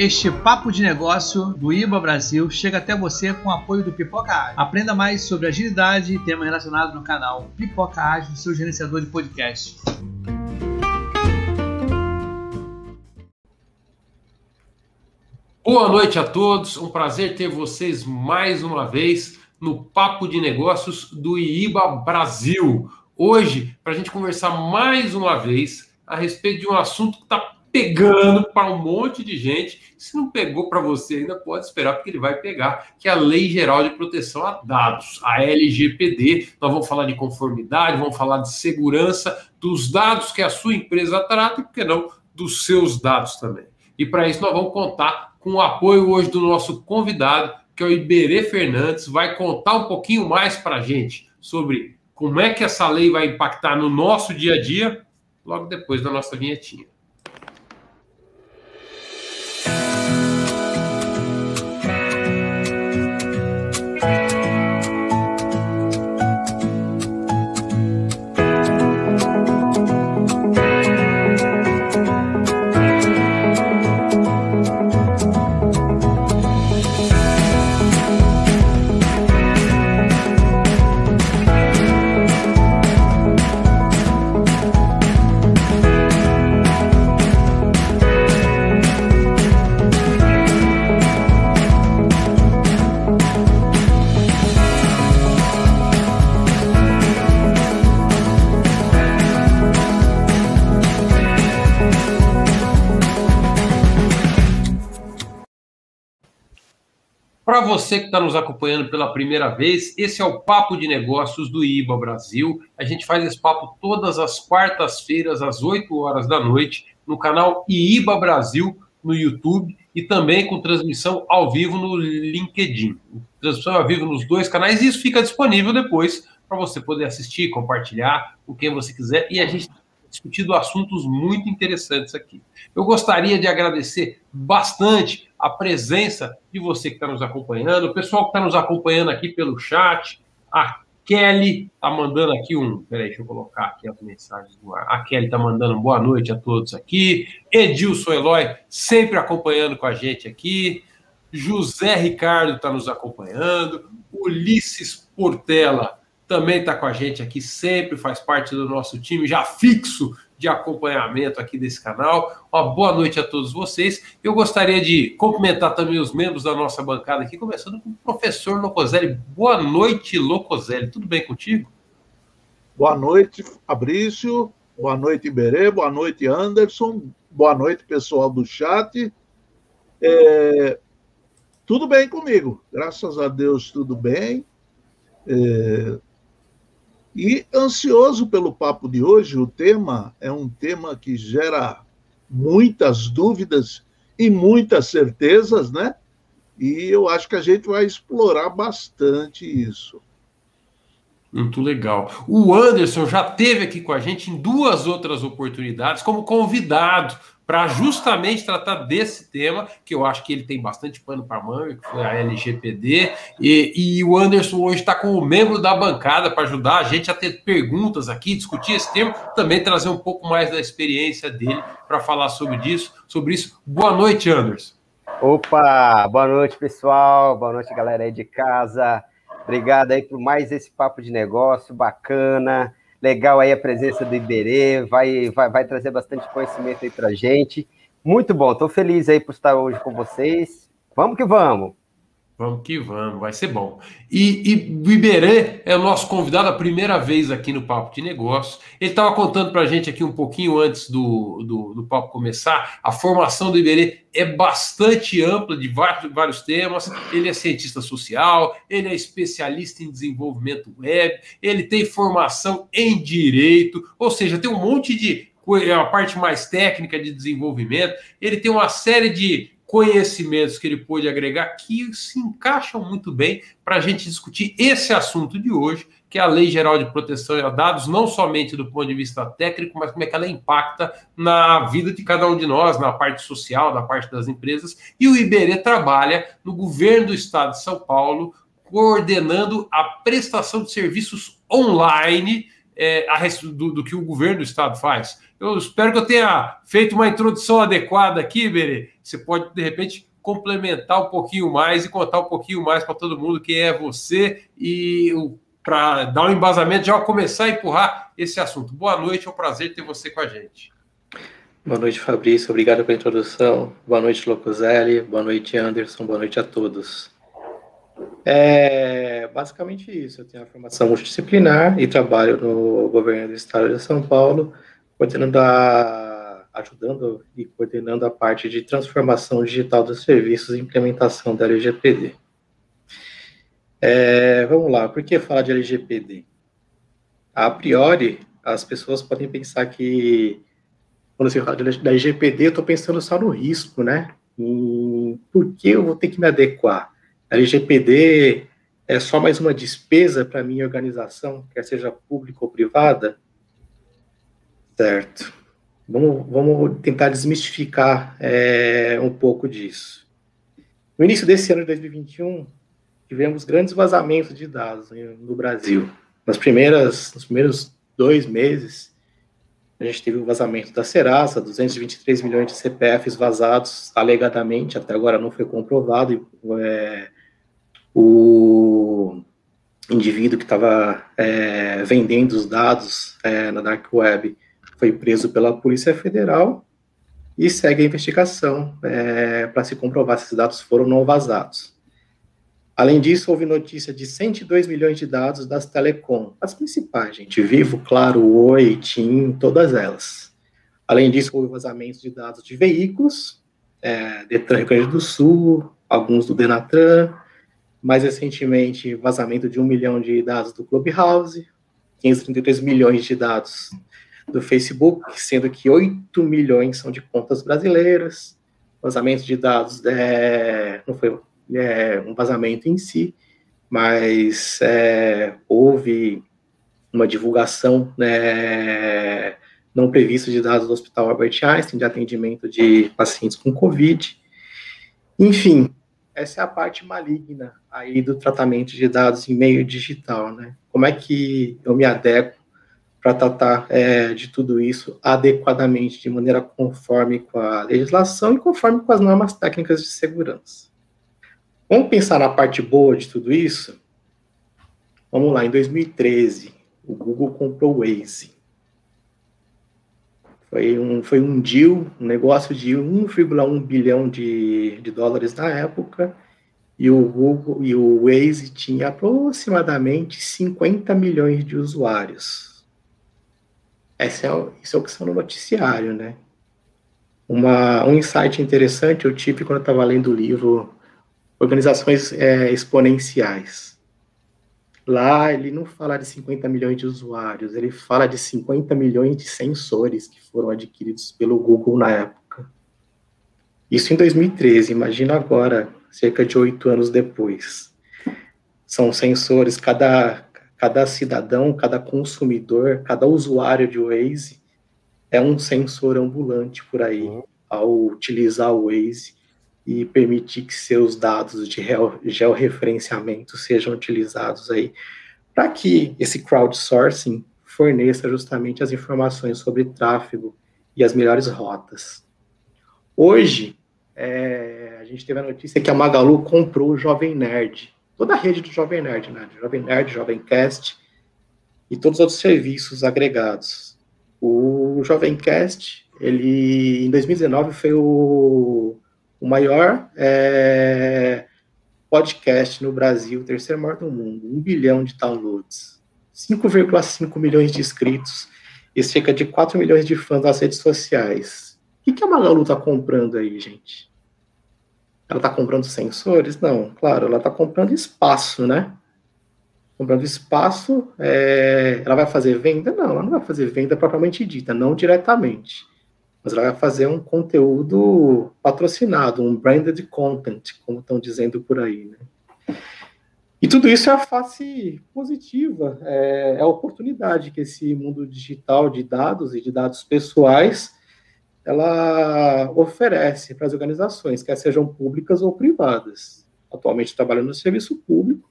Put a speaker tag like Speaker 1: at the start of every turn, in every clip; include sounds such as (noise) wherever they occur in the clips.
Speaker 1: Este papo de negócio do IBA Brasil chega até você com o apoio do Pipoca Ágil. Aprenda mais sobre agilidade e temas relacionados no canal Pipoca Ágil, seu gerenciador de podcast.
Speaker 2: Boa noite a todos, um prazer ter vocês mais uma vez no Papo de Negócios do IBA Brasil. Hoje, para a gente conversar mais uma vez a respeito de um assunto que está pegando para um monte de gente. Se não pegou para você ainda, pode esperar, porque ele vai pegar, que é a Lei Geral de Proteção a Dados, a LGPD. Nós vamos falar de conformidade, vamos falar de segurança dos dados que a sua empresa trata e, por que não, dos seus dados também. E para isso nós vamos contar com o apoio hoje do nosso convidado, que é o Iberê Fernandes, vai contar um pouquinho mais para a gente sobre como é que essa lei vai impactar no nosso dia a dia, logo depois da nossa vinhetinha. Você que está nos acompanhando pela primeira vez, esse é o Papo de Negócios do IBA Brasil. A gente faz esse papo todas as quartas-feiras, às 8 horas da noite, no canal IBA Brasil, no YouTube, e também com transmissão ao vivo no LinkedIn. Transmissão ao vivo nos dois canais, e isso fica disponível depois para você poder assistir, compartilhar com quem você quiser. E a gente discutido assuntos muito interessantes aqui. Eu gostaria de agradecer bastante a presença de você que está nos acompanhando, o pessoal que está nos acompanhando aqui pelo chat, a Kelly está mandando aqui um. Peraí, deixa eu colocar aqui as mensagens do ar. A Kelly está mandando boa noite a todos aqui. Edilson Eloy, sempre acompanhando com a gente aqui. José Ricardo está nos acompanhando. Ulisses Portela também está com a gente aqui, sempre faz parte do nosso time já fixo de acompanhamento aqui desse canal. Uma boa noite a todos vocês. Eu gostaria de cumprimentar também os membros da nossa bancada aqui, começando com o professor Locoselli. Boa noite, Locoselli. Tudo bem contigo?
Speaker 3: Boa noite, Fabrício. Boa noite, Iberê. Boa noite, Anderson. Boa noite, pessoal do chat. É... Tudo bem comigo. Graças a Deus, tudo bem. É... E ansioso pelo papo de hoje, o tema é um tema que gera muitas dúvidas e muitas certezas, né? E eu acho que a gente vai explorar bastante isso.
Speaker 2: Muito legal. O Anderson já teve aqui com a gente em duas outras oportunidades como convidado para justamente tratar desse tema, que eu acho que ele tem bastante pano para manga, que foi a LGPD, e, e o Anderson hoje está como membro da bancada para ajudar a gente a ter perguntas aqui, discutir esse tema, também trazer um pouco mais da experiência dele para falar sobre isso, sobre isso. Boa noite, Anderson.
Speaker 4: Opa, boa noite, pessoal. Boa noite, galera aí de casa. Obrigado aí por mais esse papo de negócio bacana. Legal aí a presença do Iberê, vai, vai, vai trazer bastante conhecimento aí pra gente. Muito bom, estou feliz aí por estar hoje com vocês. Vamos que vamos!
Speaker 2: Vamos que vamos, vai ser bom. E, e Iberê é o nosso convidado a primeira vez aqui no Papo de Negócios. Ele estava contando para a gente aqui um pouquinho antes do, do, do, papo começar. A formação do Iberê é bastante ampla, de vários, vários temas. Ele é cientista social, ele é especialista em desenvolvimento web, ele tem formação em direito, ou seja, tem um monte de a parte mais técnica de desenvolvimento. Ele tem uma série de conhecimentos que ele pôde agregar que se encaixam muito bem para a gente discutir esse assunto de hoje, que é a Lei Geral de Proteção a Dados, não somente do ponto de vista técnico, mas como é que ela impacta na vida de cada um de nós, na parte social, na parte das empresas. E o Iberê trabalha no governo do estado de São Paulo, coordenando a prestação de serviços online é, a do, do, que o governo do estado faz. Eu espero que eu tenha feito uma introdução adequada aqui, Berê. Você pode, de repente, complementar um pouquinho mais e contar um pouquinho mais para todo mundo quem é você e para dar um embasamento, já começar a empurrar esse assunto. Boa noite, é um prazer ter você com a gente.
Speaker 5: Boa noite, Fabrício. Obrigado pela introdução. Boa noite, Locoselli. Boa noite, Anderson. Boa noite a todos. É basicamente isso. Eu tenho a formação multidisciplinar e trabalho no governo do estado de São Paulo, coordenando a, ajudando e coordenando a parte de transformação digital dos serviços e implementação da LGPD. É, vamos lá, por que falar de LGPD? A priori, as pessoas podem pensar que quando você fala da LGPD, eu estou pensando só no risco, né? Por que eu vou ter que me adequar? A LGPD é só mais uma despesa para minha organização, quer seja pública ou privada? Certo. Vamos, vamos tentar desmistificar é, um pouco disso. No início desse ano de 2021, tivemos grandes vazamentos de dados no Brasil. Nas primeiras, nos primeiros dois meses, a gente teve o vazamento da Serasa, 223 milhões de CPFs vazados, alegadamente, até agora não foi comprovado, é, o indivíduo que estava é, vendendo os dados é, na Dark Web foi preso pela Polícia Federal e segue a investigação é, para se comprovar se esses dados foram ou não vazados. Além disso, houve notícia de 102 milhões de dados das telecom, as principais, gente, Vivo, Claro, Oi, TIM, todas elas. Além disso, houve vazamento de dados de veículos, é, Detran Rio Grande do Sul, alguns do Denatran, mais recentemente, vazamento de um milhão de dados do Clubhouse, 533 milhões de dados do Facebook, sendo que 8 milhões são de contas brasileiras, vazamento de dados, é, não foi é, um vazamento em si, mas é, houve uma divulgação né, não prevista de dados do Hospital Albert Einstein de atendimento de pacientes com Covid. Enfim, essa é a parte maligna aí do tratamento de dados em meio digital, né? Como é que eu me adequo para tratar é, de tudo isso adequadamente, de maneira conforme com a legislação e conforme com as normas técnicas de segurança. Vamos pensar na parte boa de tudo isso? Vamos lá, em 2013, o Google comprou o Waze. Foi um, foi um deal, um negócio de 1,1 bilhão de, de dólares na época, e o Google e o Waze tinha aproximadamente 50 milhões de usuários. Esse é, isso é o que são no noticiário, né? Uma, um insight interessante eu tive quando eu estava lendo o livro Organizações é, Exponenciais. Lá ele não fala de 50 milhões de usuários, ele fala de 50 milhões de sensores que foram adquiridos pelo Google na época. Isso em 2013, imagina agora, cerca de oito anos depois. São sensores, cada, cada cidadão, cada consumidor, cada usuário de Waze é um sensor ambulante por aí, uhum. ao utilizar o Waze e permitir que seus dados de georreferenciamento sejam utilizados aí para que esse crowdsourcing forneça justamente as informações sobre tráfego e as melhores rotas. Hoje, é, a gente teve a notícia que a Magalu comprou o Jovem Nerd, toda a rede do Jovem Nerd, né? Jovem Nerd, Jovem Cast e todos os outros serviços agregados. O Jovem Cast, ele em 2019 foi o o maior é, podcast no Brasil, o terceiro maior do mundo, um bilhão de downloads, 5,5 milhões de inscritos e cerca de 4 milhões de fãs nas redes sociais. O que, que a Magalu está comprando aí, gente? Ela está comprando sensores? Não, claro, ela está comprando espaço, né? Comprando espaço, é, ela vai fazer venda? Não, ela não vai fazer venda propriamente dita, não diretamente mas ela vai fazer um conteúdo patrocinado, um branded content, como estão dizendo por aí, né? E tudo isso é a face positiva, é, é, a oportunidade que esse mundo digital de dados e de dados pessoais ela oferece para as organizações, quer sejam públicas ou privadas. Atualmente trabalhando no serviço público,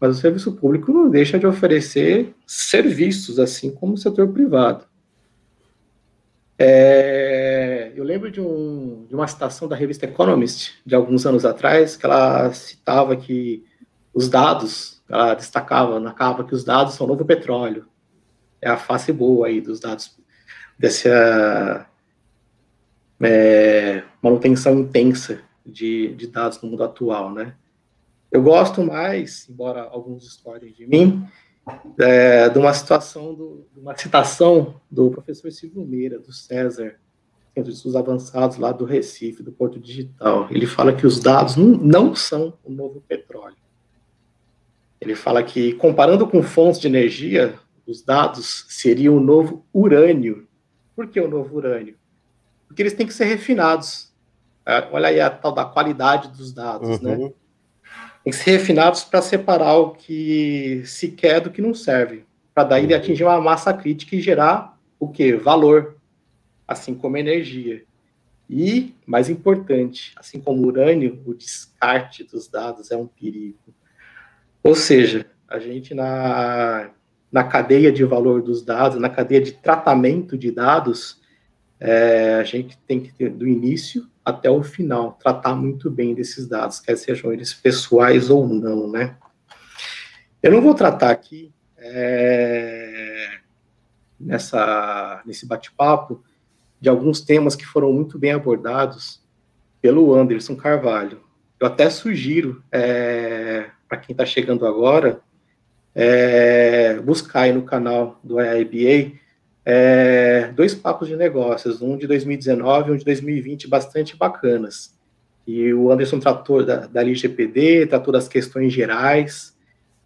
Speaker 5: mas o serviço público não deixa de oferecer serviços, assim como o setor privado. É, eu lembro de, um, de, uma citação da revista Economist, de alguns anos atrás, que ela citava que os dados, ela destacava na capa que os dados são o novo petróleo. É a face boa aí dos dados, dessa é, manutenção intensa de, de dados no mundo atual, né? Eu gosto mais, embora alguns discordem de mim, é, de uma situação, do, de uma citação do professor Silvio Meira, do César, Centro de Estudos Avançados lá do Recife, do Porto Digital. Ele fala que os dados não, não são o novo petróleo. Ele fala que, comparando com fontes de energia, os dados seriam o novo urânio. Por que o novo urânio? Porque eles têm que ser refinados. É, olha aí a tal da qualidade dos dados, né? uhum. né? tem que ser refinados para separar o que se quer do que não serve, para daí ele uhum. atingir uma massa crítica e gerar o que? Valor, assim como energia. E, mais importante, assim como o urânio, o descarte dos dados é um perigo. Ou seja, a gente na, na cadeia de valor dos dados, na cadeia de tratamento de dados, é, a gente tem que ter do início até o final, tratar muito bem desses dados, quer sejam eles pessoais ou não, né? Eu não vou tratar aqui é, nessa nesse bate-papo de alguns temas que foram muito bem abordados pelo Anderson Carvalho. Eu até sugiro é, para quem está chegando agora é, buscar aí no canal do IIBA é, dois papos de negócios, um de 2019 e um de 2020, bastante bacanas. E o Anderson tratou da, da LGPD, tratou das questões gerais,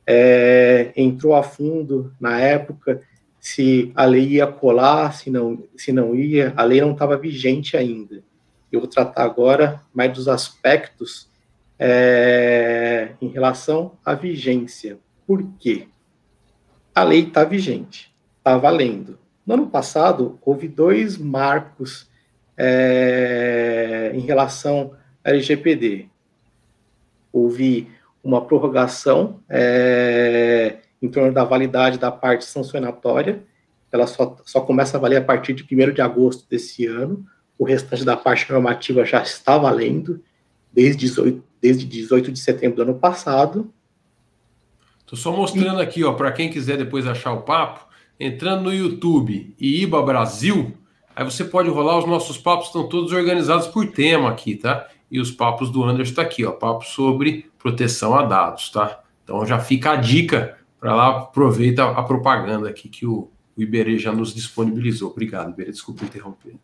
Speaker 5: é, entrou a fundo na época se a lei ia colar, se não, se não ia, a lei não estava vigente ainda. Eu vou tratar agora mais dos aspectos é, em relação à vigência. Por quê? A lei está vigente, está valendo. No ano passado, houve dois marcos é, em relação à LGPD. Houve uma prorrogação é, em torno da validade da parte sancionatória, ela só, só começa a valer a partir de 1 de agosto desse ano, o restante da parte normativa já está valendo desde 18, desde 18 de setembro do ano passado.
Speaker 2: Estou só mostrando e... aqui, ó, para quem quiser depois achar o papo, entrando no YouTube e IBA Brasil, aí você pode rolar os nossos papos, estão todos organizados por tema aqui, tá? E os papos do Anderson está aqui, ó, papo sobre proteção a dados, tá? Então já fica a dica para lá, aproveita a propaganda aqui que o, o Iberê já nos disponibilizou. Obrigado, Iberê, desculpa interromper.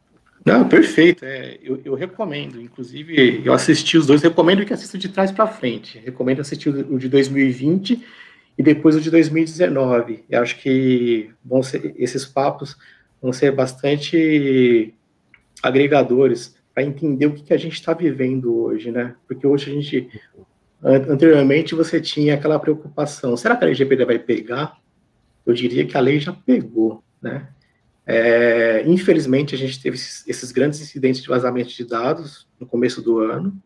Speaker 5: Não, perfeito. É, eu, eu, recomendo. Inclusive, eu assisti os dois. Recomendo que assista de trás para frente. Recomendo assistir o de 2020 e depois o de 2019. Eu acho que vão ser, esses papos vão ser bastante agregadores para entender o que, que a gente está vivendo hoje, né? Porque hoje a gente, anteriormente você tinha aquela preocupação, será que a LGPD vai pegar? Eu diria que a lei já pegou, né? É, infelizmente a gente teve esses, grandes incidentes de vazamento de dados no começo do ano.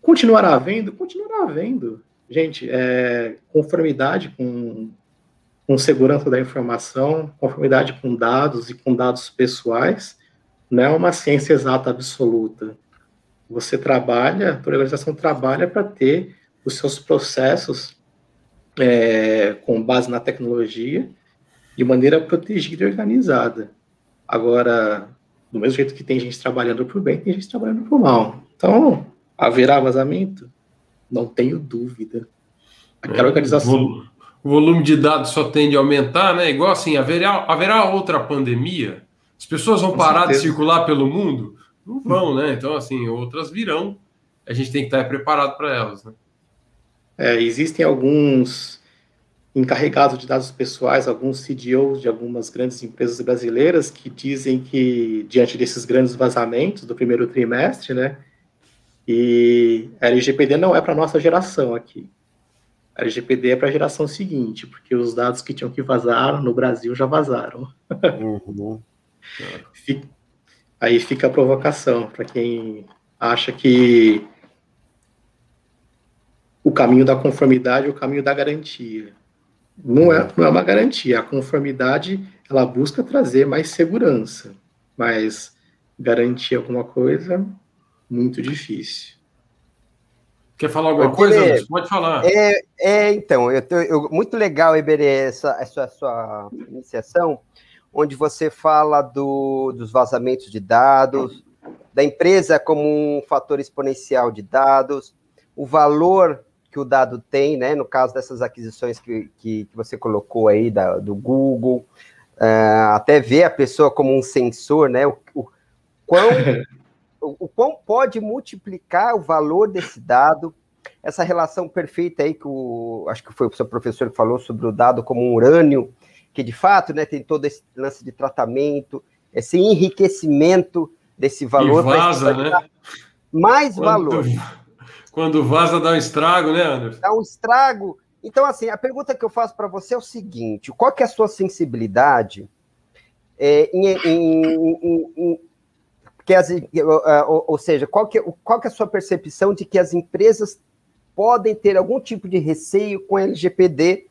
Speaker 5: Continuará havendo? Continuará havendo. Gente, é, conformidade com, com segurança da informação, conformidade com dados e com dados pessoais, não é uma ciência exata absoluta. Você trabalha, a organização trabalha para ter os seus processos é, com base na tecnologia de maneira protegida e organizada. Agora, do mesmo jeito que tem gente trabalhando por bem, tem gente trabalhando por mal. Então, haverá vazamento? Não tenho dúvida. Aquela é, organização.
Speaker 2: O volume de dados só tende a aumentar, né? Igual assim, haverá, haverá outra pandemia? As pessoas vão Com parar certeza. de circular pelo mundo? Não vão, né? Então, assim, outras virão. A gente tem que estar preparado para elas, né?
Speaker 5: É, existem alguns encarregados de dados pessoais, alguns CDOs de algumas grandes empresas brasileiras que dizem que, diante desses grandes vazamentos do primeiro trimestre, né, e a LGPD não é para nossa geração aqui. A LGPD é para a geração seguinte, porque os dados que tinham que vazar no Brasil já vazaram. Uhum. Aí fica a provocação para quem acha que o caminho da conformidade e o caminho da garantia. Não é, não é uma garantia. A conformidade, ela busca trazer mais segurança, mas garantir alguma coisa, muito difícil.
Speaker 2: Quer falar alguma coisa? Iberê, Pode falar.
Speaker 4: É, é então, eu, eu, muito legal, Iberê, essa, essa sua iniciação, onde você fala do, dos vazamentos de dados, da empresa como um fator exponencial de dados, o valor que o dado tem, né? No caso dessas aquisições que, que, que você colocou aí da, do Google, uh, até ver a pessoa como um sensor, né? O, o quão, (laughs) o, quão pode multiplicar o valor desse dado, essa relação perfeita aí que o, acho que foi o seu professor que falou sobre o dado como um urânio, que de fato, né, tem todo esse lance de tratamento, esse enriquecimento desse valor.
Speaker 2: E vaza, né?
Speaker 4: Mais Quanto... valor.
Speaker 2: Quando vaza dá um estrago, né, Anderson?
Speaker 4: Dá um estrago. Então, assim, a pergunta que eu faço para você é o seguinte: qual que é a sua sensibilidade é, em, em, em que as, ou, ou, seja, qual que, qual que é a sua percepção de que as empresas podem ter algum tipo de receio com a LGPD,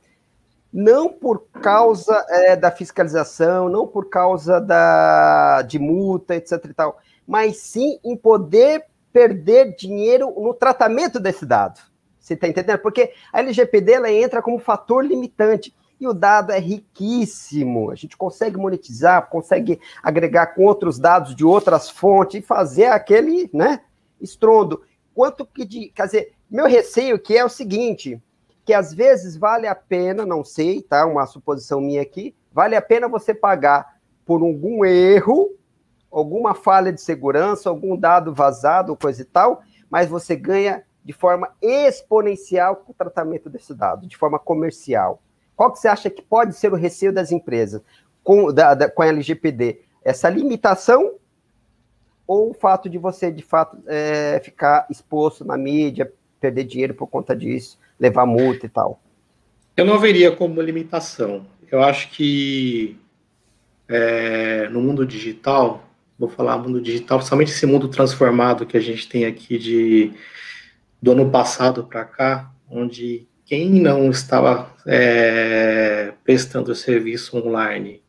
Speaker 4: não por causa é, da fiscalização, não por causa da, de multa, etc. e tal, mas sim em poder perder dinheiro no tratamento desse dado. Você está entendendo? Porque a LGPD ela entra como fator limitante e o dado é riquíssimo. A gente consegue monetizar, consegue agregar com outros dados de outras fontes e fazer aquele, né, estrondo. Quanto que de, quer dizer, meu receio que é o seguinte, que às vezes vale a pena, não sei, tá, uma suposição minha aqui, vale a pena você pagar por algum erro alguma falha de segurança, algum dado vazado, coisa e tal, mas você ganha de forma exponencial com o tratamento desse dado, de forma comercial. Qual que você acha que pode ser o receio das empresas com, da, da, com a LGPD? Essa limitação ou o fato de você, de fato, é, ficar exposto na mídia, perder dinheiro por conta disso, levar multa e tal?
Speaker 5: Eu não veria como limitação. Eu acho que é, no mundo digital, vou falar mundo digital, somente esse mundo transformado que a gente tem aqui de do ano passado para cá, onde quem não estava é, prestando serviço online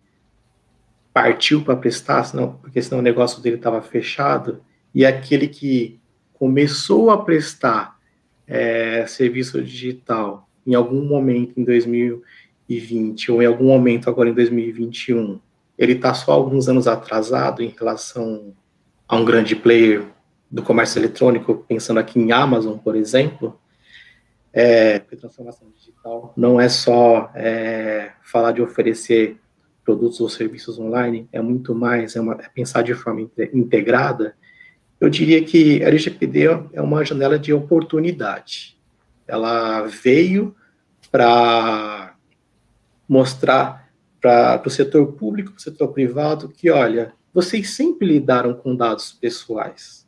Speaker 5: partiu para prestar, senão, porque senão o negócio dele estava fechado, e aquele que começou a prestar é, serviço digital em algum momento em 2020 ou em algum momento agora em 2021 ele está só alguns anos atrasado em relação a um grande player do comércio eletrônico, pensando aqui em Amazon, por exemplo, é, porque transformação digital não é só é, falar de oferecer produtos ou serviços online, é muito mais, é, uma, é pensar de forma integrada. Eu diria que a LGPD é uma janela de oportunidade. Ela veio para mostrar para o setor público, para o setor privado, que, olha, vocês sempre lidaram com dados pessoais.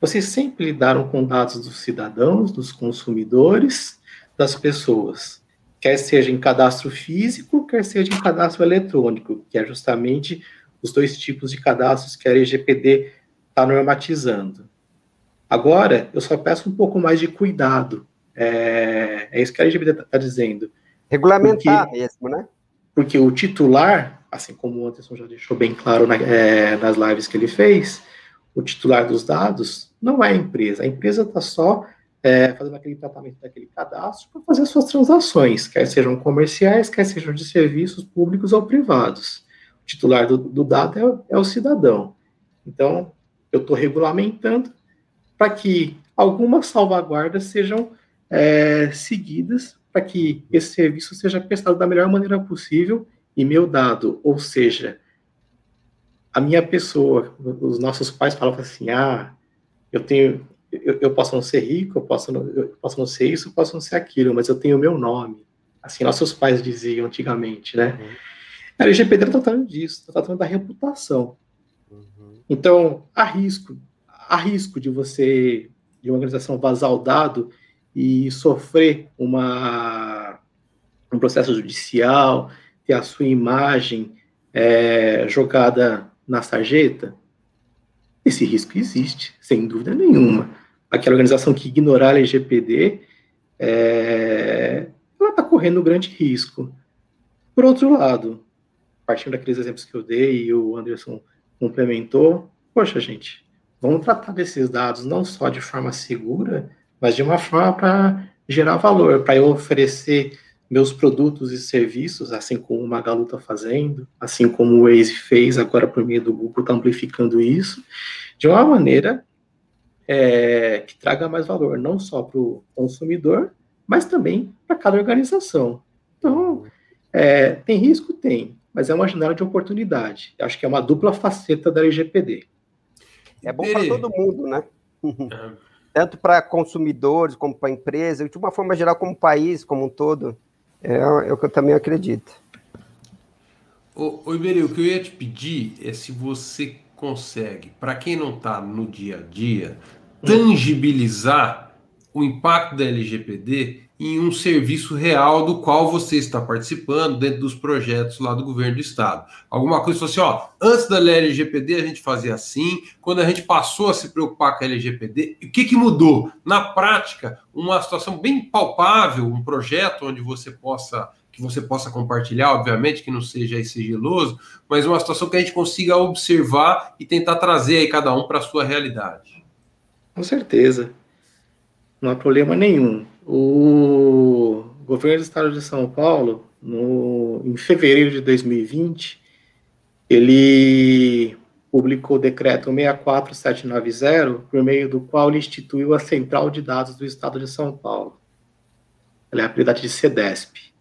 Speaker 5: Vocês sempre lidaram com dados dos cidadãos, dos consumidores, das pessoas. Quer seja em cadastro físico, quer seja em cadastro eletrônico, que é justamente os dois tipos de cadastros que a LGPD está normatizando. Agora, eu só peço um pouco mais de cuidado. É, é isso que a LGPD está dizendo.
Speaker 4: Regulamentar porque, mesmo, né?
Speaker 5: porque o titular, assim como o Anderson já deixou bem claro na, é, nas lives que ele fez, o titular dos dados não é a empresa. A empresa está só é, fazendo aquele tratamento daquele cadastro para fazer suas transações, quer sejam comerciais, quer sejam de serviços públicos ou privados. O titular do, do dado é, é o cidadão. Então, eu estou regulamentando para que algumas salvaguardas sejam é, seguidas para que esse serviço seja prestado da melhor maneira possível e meu dado, ou seja, a minha pessoa, os nossos pais falavam assim, ah, eu tenho, eu, eu posso não ser rico, eu posso não, eu posso não ser isso, eu posso não ser aquilo, mas eu tenho o meu nome. Assim, nossos pais diziam antigamente, né? Uhum. A LGPD está tratando disso, está tratando da reputação. Uhum. Então, há risco, há risco de você, de uma organização vazar o dado e sofrer uma, um processo judicial, ter a sua imagem é, jogada na sarjeta, esse risco existe, sem dúvida nenhuma. Aquela organização que ignorar a LGPD é, ela está correndo grande risco. Por outro lado, partindo daqueles exemplos que eu dei e o Anderson complementou, poxa, gente, vamos tratar desses dados não só de forma segura, mas de uma forma para gerar valor, para eu oferecer meus produtos e serviços, assim como o Magalu está fazendo, assim como o Waze fez agora por meio do Google, está amplificando isso, de uma maneira é, que traga mais valor, não só para o consumidor, mas também para cada organização. Então, é, tem risco? Tem, mas é uma janela de oportunidade. Acho que é uma dupla faceta da LGPD.
Speaker 4: É bom para todo mundo, né? Tanto para consumidores, como para empresa, de uma forma geral, como país, como um todo. É, é o que eu também acredito.
Speaker 2: Ô Iberê, o que eu ia te pedir é se você consegue, para quem não está no dia a dia, tangibilizar o impacto da LGPD em um serviço real do qual você está participando dentro dos projetos lá do governo do estado. Alguma coisa assim, ó, antes da LGPD a gente fazia assim, quando a gente passou a se preocupar com a LGPD, o que, que mudou? Na prática, uma situação bem palpável, um projeto onde você possa que você possa compartilhar, obviamente, que não seja sigiloso, mas uma situação que a gente consiga observar e tentar trazer aí cada um para a sua realidade.
Speaker 5: Com certeza. Não há problema nenhum. O governo do estado de São Paulo, no, em fevereiro de 2020, ele publicou o decreto 64790, por meio do qual ele instituiu a Central de Dados do Estado de São Paulo. Ela é a apelidade de CEDESP.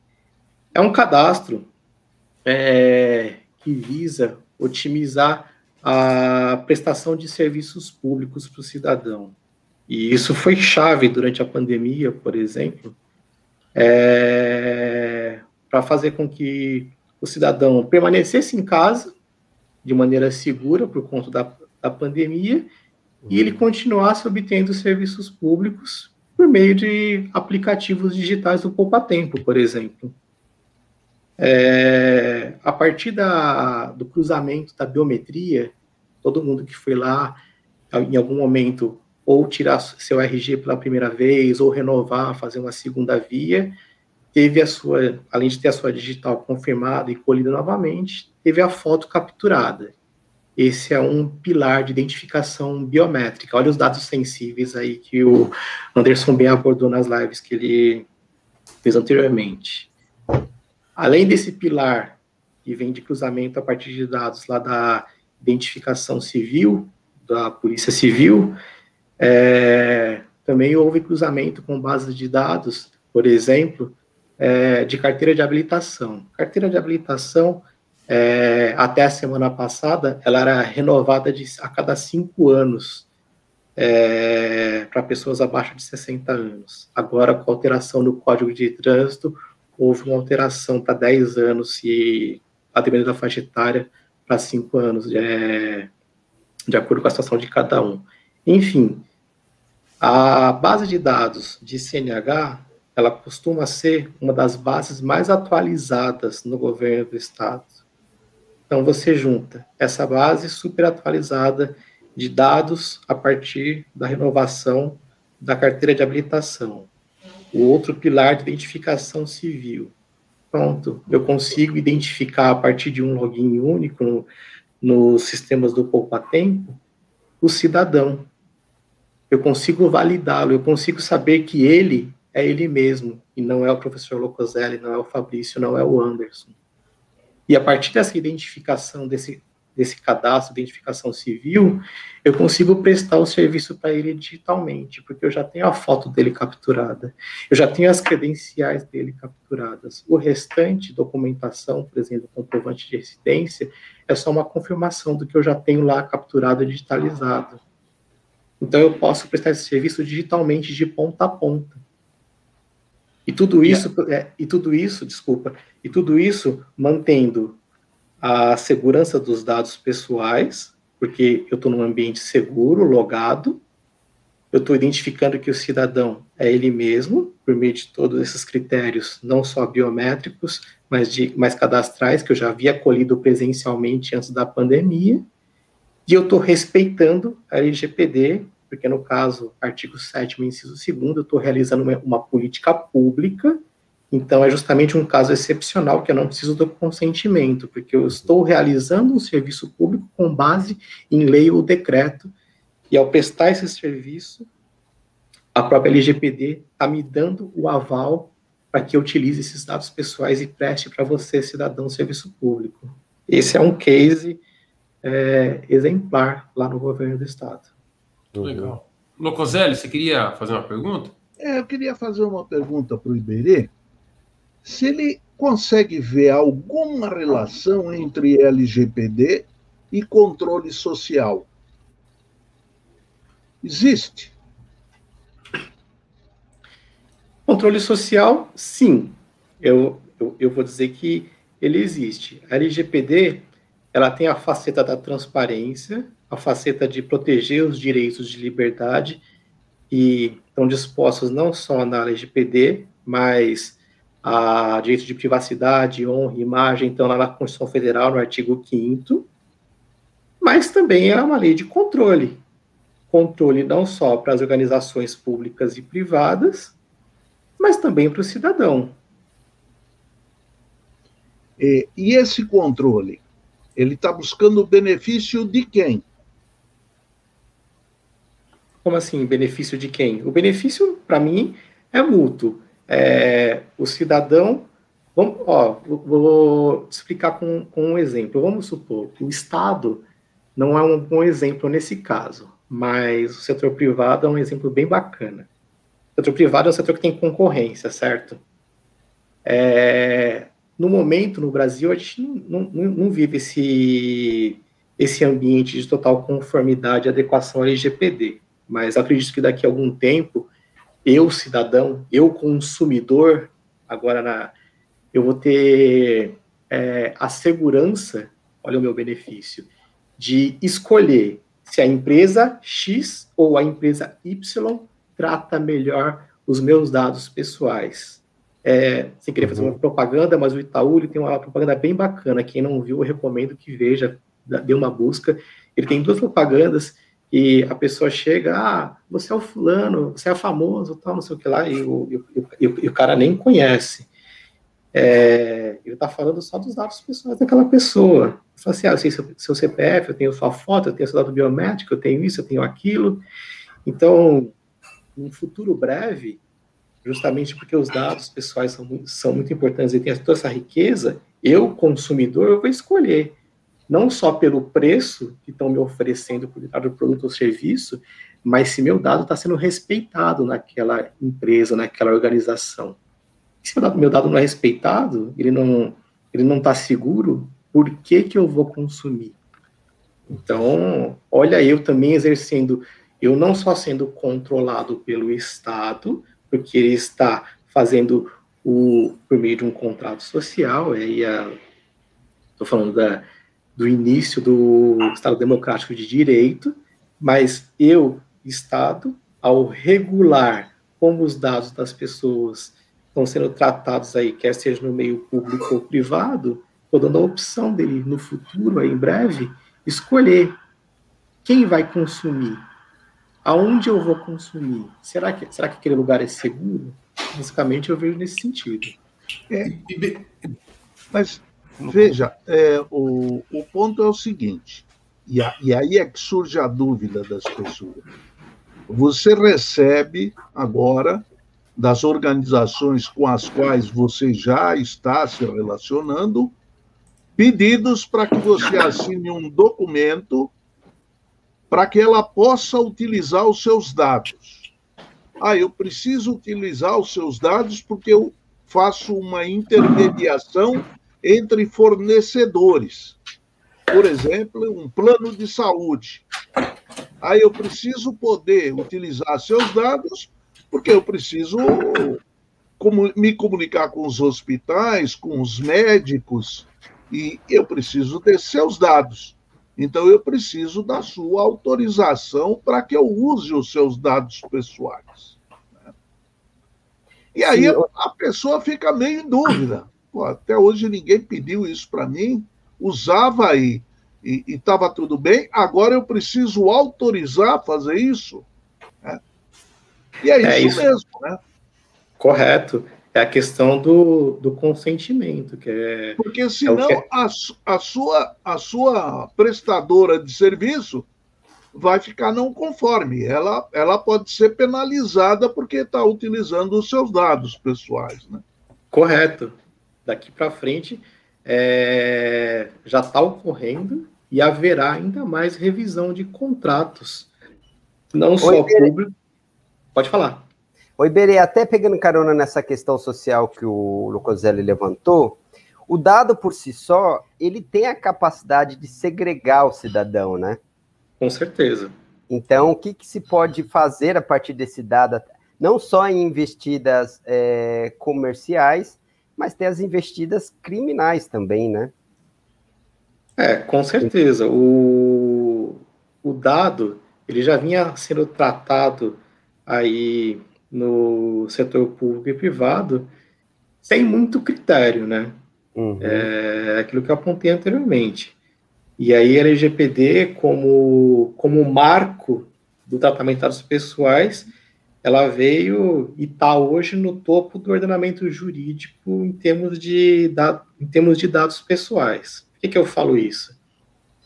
Speaker 5: É um cadastro é, que visa otimizar a prestação de serviços públicos para o cidadão. E isso foi chave durante a pandemia, por exemplo, é, para fazer com que o cidadão permanecesse em casa de maneira segura por conta da, da pandemia e ele continuasse obtendo serviços públicos por meio de aplicativos digitais do Poupa Tempo, por exemplo. É, a partir da, do cruzamento da biometria, todo mundo que foi lá em algum momento ou tirar seu RG pela primeira vez, ou renovar, fazer uma segunda via, teve a sua, além de ter a sua digital confirmada e colhida novamente, teve a foto capturada. Esse é um pilar de identificação biométrica. Olha os dados sensíveis aí que o Anderson bem abordou nas lives que ele fez anteriormente. Além desse pilar que vem de cruzamento a partir de dados lá da identificação civil, da Polícia Civil, é, também houve cruzamento com bases de dados, por exemplo, é, de carteira de habilitação. Carteira de habilitação, é, até a semana passada, ela era renovada de, a cada cinco anos é, para pessoas abaixo de 60 anos. Agora, com a alteração no Código de Trânsito, houve uma alteração para 10 anos e, a da faixa etária, para cinco anos, é, de acordo com a situação de cada um. Enfim, a base de dados de CNH, ela costuma ser uma das bases mais atualizadas no governo do estado. Então você junta essa base super atualizada de dados a partir da renovação da carteira de habilitação. O outro pilar de identificação civil. Pronto, eu consigo identificar a partir de um login único no, nos sistemas do Poupa Tempo o cidadão eu consigo validá-lo, eu consigo saber que ele é ele mesmo, e não é o professor Locoselli, não é o Fabrício, não é o Anderson. E a partir dessa identificação, desse, desse cadastro, identificação civil, eu consigo prestar o serviço para ele digitalmente, porque eu já tenho a foto dele capturada, eu já tenho as credenciais dele capturadas. O restante, documentação, por exemplo, comprovante de residência, é só uma confirmação do que eu já tenho lá capturado e digitalizado. Então eu posso prestar esse serviço digitalmente de ponta a ponta. E tudo isso, é, e tudo isso, desculpa, e tudo isso mantendo a segurança dos dados pessoais, porque eu estou num ambiente seguro, logado, eu estou identificando que o cidadão é ele mesmo, por meio de todos esses critérios, não só biométricos, mas, de, mais cadastrais, que eu já havia colhido presencialmente antes da pandemia, e eu estou respeitando a LGPD porque no caso, artigo 7 inciso 2 eu estou realizando uma, uma, política pública, então é justamente um caso excepcional que eu não preciso do consentimento, porque eu estou realizando um serviço público com base em lei ou decreto, e ao prestar esse serviço, a própria LGPD está me dando o aval para que eu utilize esses dados pessoais e preste para você, cidadão, serviço público. Esse é um case é, exemplar lá no governo do Estado.
Speaker 2: Legal. Locoselli, você queria fazer uma pergunta?
Speaker 3: É, eu queria fazer uma pergunta para o Iberê. Se ele consegue ver alguma relação entre LGPD e controle social. Existe?
Speaker 5: Controle social, sim. Eu, eu, eu, vou dizer que ele existe. A LGPD ela tem a faceta da transparência, a faceta de proteger os direitos de liberdade e estão dispostos não só na LGPD, mas a direito de privacidade, honra, imagem, então lá na Constituição Federal, no artigo 5 mas também é uma lei de controle. Controle não só para as organizações públicas e privadas, mas também para o cidadão.
Speaker 3: E, e esse controle, ele está buscando o benefício de quem?
Speaker 5: Como assim, benefício de quem? O benefício, para mim, é mútuo. É, o cidadão. Vamos, ó, vou explicar com, com um exemplo. Vamos supor que o Estado não é um bom exemplo nesse caso, mas o setor privado é um exemplo bem bacana. O setor privado é um setor que tem concorrência, certo? É, no momento, no Brasil, a gente não, não, não, vive esse, esse ambiente de total conformidade e adequação ao LGPD mas acredito que daqui a algum tempo, eu, cidadão, eu, consumidor, agora na, eu vou ter é, a segurança, olha o meu benefício, de escolher se a empresa X ou a empresa Y trata melhor os meus dados pessoais. É, sem querer fazer uma uhum. propaganda, mas o Itaú ele tem uma propaganda bem bacana. Quem não viu, eu recomendo que veja, dê uma busca. Ele tem duas propagandas e a pessoa chega, ah, você é o fulano, você é famoso, tal, não sei o que lá, e o, e, e, e o cara nem conhece. É, ele está falando só dos dados pessoais daquela pessoa. Fala assim, ah, eu sei seu, seu CPF, eu tenho sua foto, eu tenho seu dado biométrico, eu tenho isso, eu tenho aquilo. Então, num futuro breve, justamente porque os dados pessoais são são muito importantes e tem toda essa riqueza, eu, consumidor, eu vou escolher não só pelo preço que estão me oferecendo por determinado produto ou serviço, mas se meu dado está sendo respeitado naquela empresa, naquela organização. Se meu dado, meu dado não é respeitado, ele não ele não está seguro, por que, que eu vou consumir? Então, olha, eu também exercendo, eu não só sendo controlado pelo Estado, porque ele está fazendo o por meio de um contrato social, aí estou falando da, do início do Estado Democrático de Direito, mas eu, Estado, ao regular como os dados das pessoas estão sendo tratados aí, quer seja no meio público ou privado, estou dando a opção dele no futuro, aí, em breve, escolher quem vai consumir, aonde eu vou consumir. Será que, será que aquele lugar é seguro? Basicamente, eu vejo nesse sentido.
Speaker 3: É, mas Veja, é, o, o ponto é o seguinte, e, a, e aí é que surge a dúvida das pessoas. Você recebe agora das organizações com as quais você já está se relacionando pedidos para que você assine um documento para que ela possa utilizar os seus dados. Ah, eu preciso utilizar os seus dados porque eu faço uma intermediação entre fornecedores. Por exemplo, um plano de saúde. Aí eu preciso poder utilizar seus dados, porque eu preciso me comunicar com os hospitais, com os médicos, e eu preciso ter seus dados. Então, eu preciso da sua autorização para que eu use os seus dados pessoais. E aí a pessoa fica meio em dúvida. Pô, até hoje ninguém pediu isso para mim, usava e estava tudo bem, agora eu preciso autorizar fazer isso? Né? E é isso, é isso mesmo, né?
Speaker 5: Correto. É a questão do, do consentimento, que é.
Speaker 3: Porque
Speaker 5: é
Speaker 3: senão é que... a, a, sua, a sua prestadora de serviço vai ficar não conforme. Ela, ela pode ser penalizada porque está utilizando os seus dados pessoais. Né?
Speaker 5: Correto. Daqui para frente é, já está ocorrendo e haverá ainda mais revisão de contratos. Não Oi, só público. Pode falar.
Speaker 4: Oi, Berê, até pegando carona nessa questão social que o Lucoselli levantou, o dado por si só, ele tem a capacidade de segregar o cidadão, né?
Speaker 5: Com certeza.
Speaker 4: Então, o que, que se pode fazer a partir desse dado, não só em investidas é, comerciais, mas tem as investidas criminais também, né?
Speaker 5: É, com certeza. O, o dado, ele já vinha sendo tratado aí no setor público e privado sem muito critério, né? Uhum. É aquilo que eu apontei anteriormente. E aí a LGPD, como, como marco do tratamento de dados pessoais, ela veio e está hoje no topo do ordenamento jurídico em termos de, em termos de dados pessoais. Por que, que eu falo isso?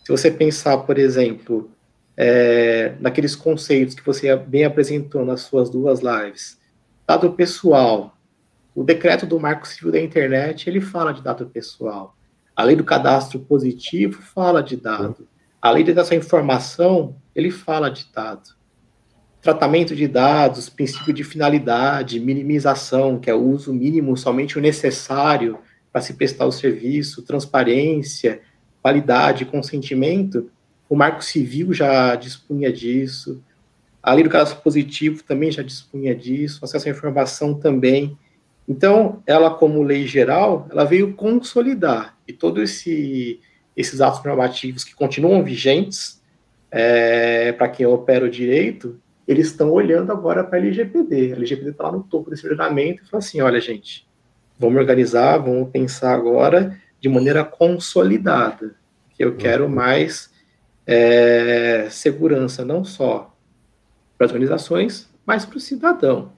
Speaker 5: Se você pensar, por exemplo, é, naqueles conceitos que você bem apresentou nas suas duas lives, dado pessoal, o decreto do Marco Civil da Internet, ele fala de dado pessoal. A lei do cadastro positivo fala de dado. A lei dessa informação, ele fala de dado. Tratamento de dados, princípio de finalidade, minimização, que é o uso mínimo, somente o necessário para se prestar o serviço, transparência, qualidade, consentimento, o Marco Civil já dispunha disso. A lei do cadastro positivo também já dispunha disso, acesso à informação também. Então, ela, como lei geral, ela veio consolidar e todos esse, esses atos normativos que continuam vigentes é, para quem opera o direito, eles estão olhando agora para a LGPD. A LGPD está lá no topo desse ordenamento e fala assim: olha, gente, vamos organizar, vamos pensar agora de maneira consolidada, que eu quero uhum. mais é, segurança, não só para as organizações, mas para o cidadão.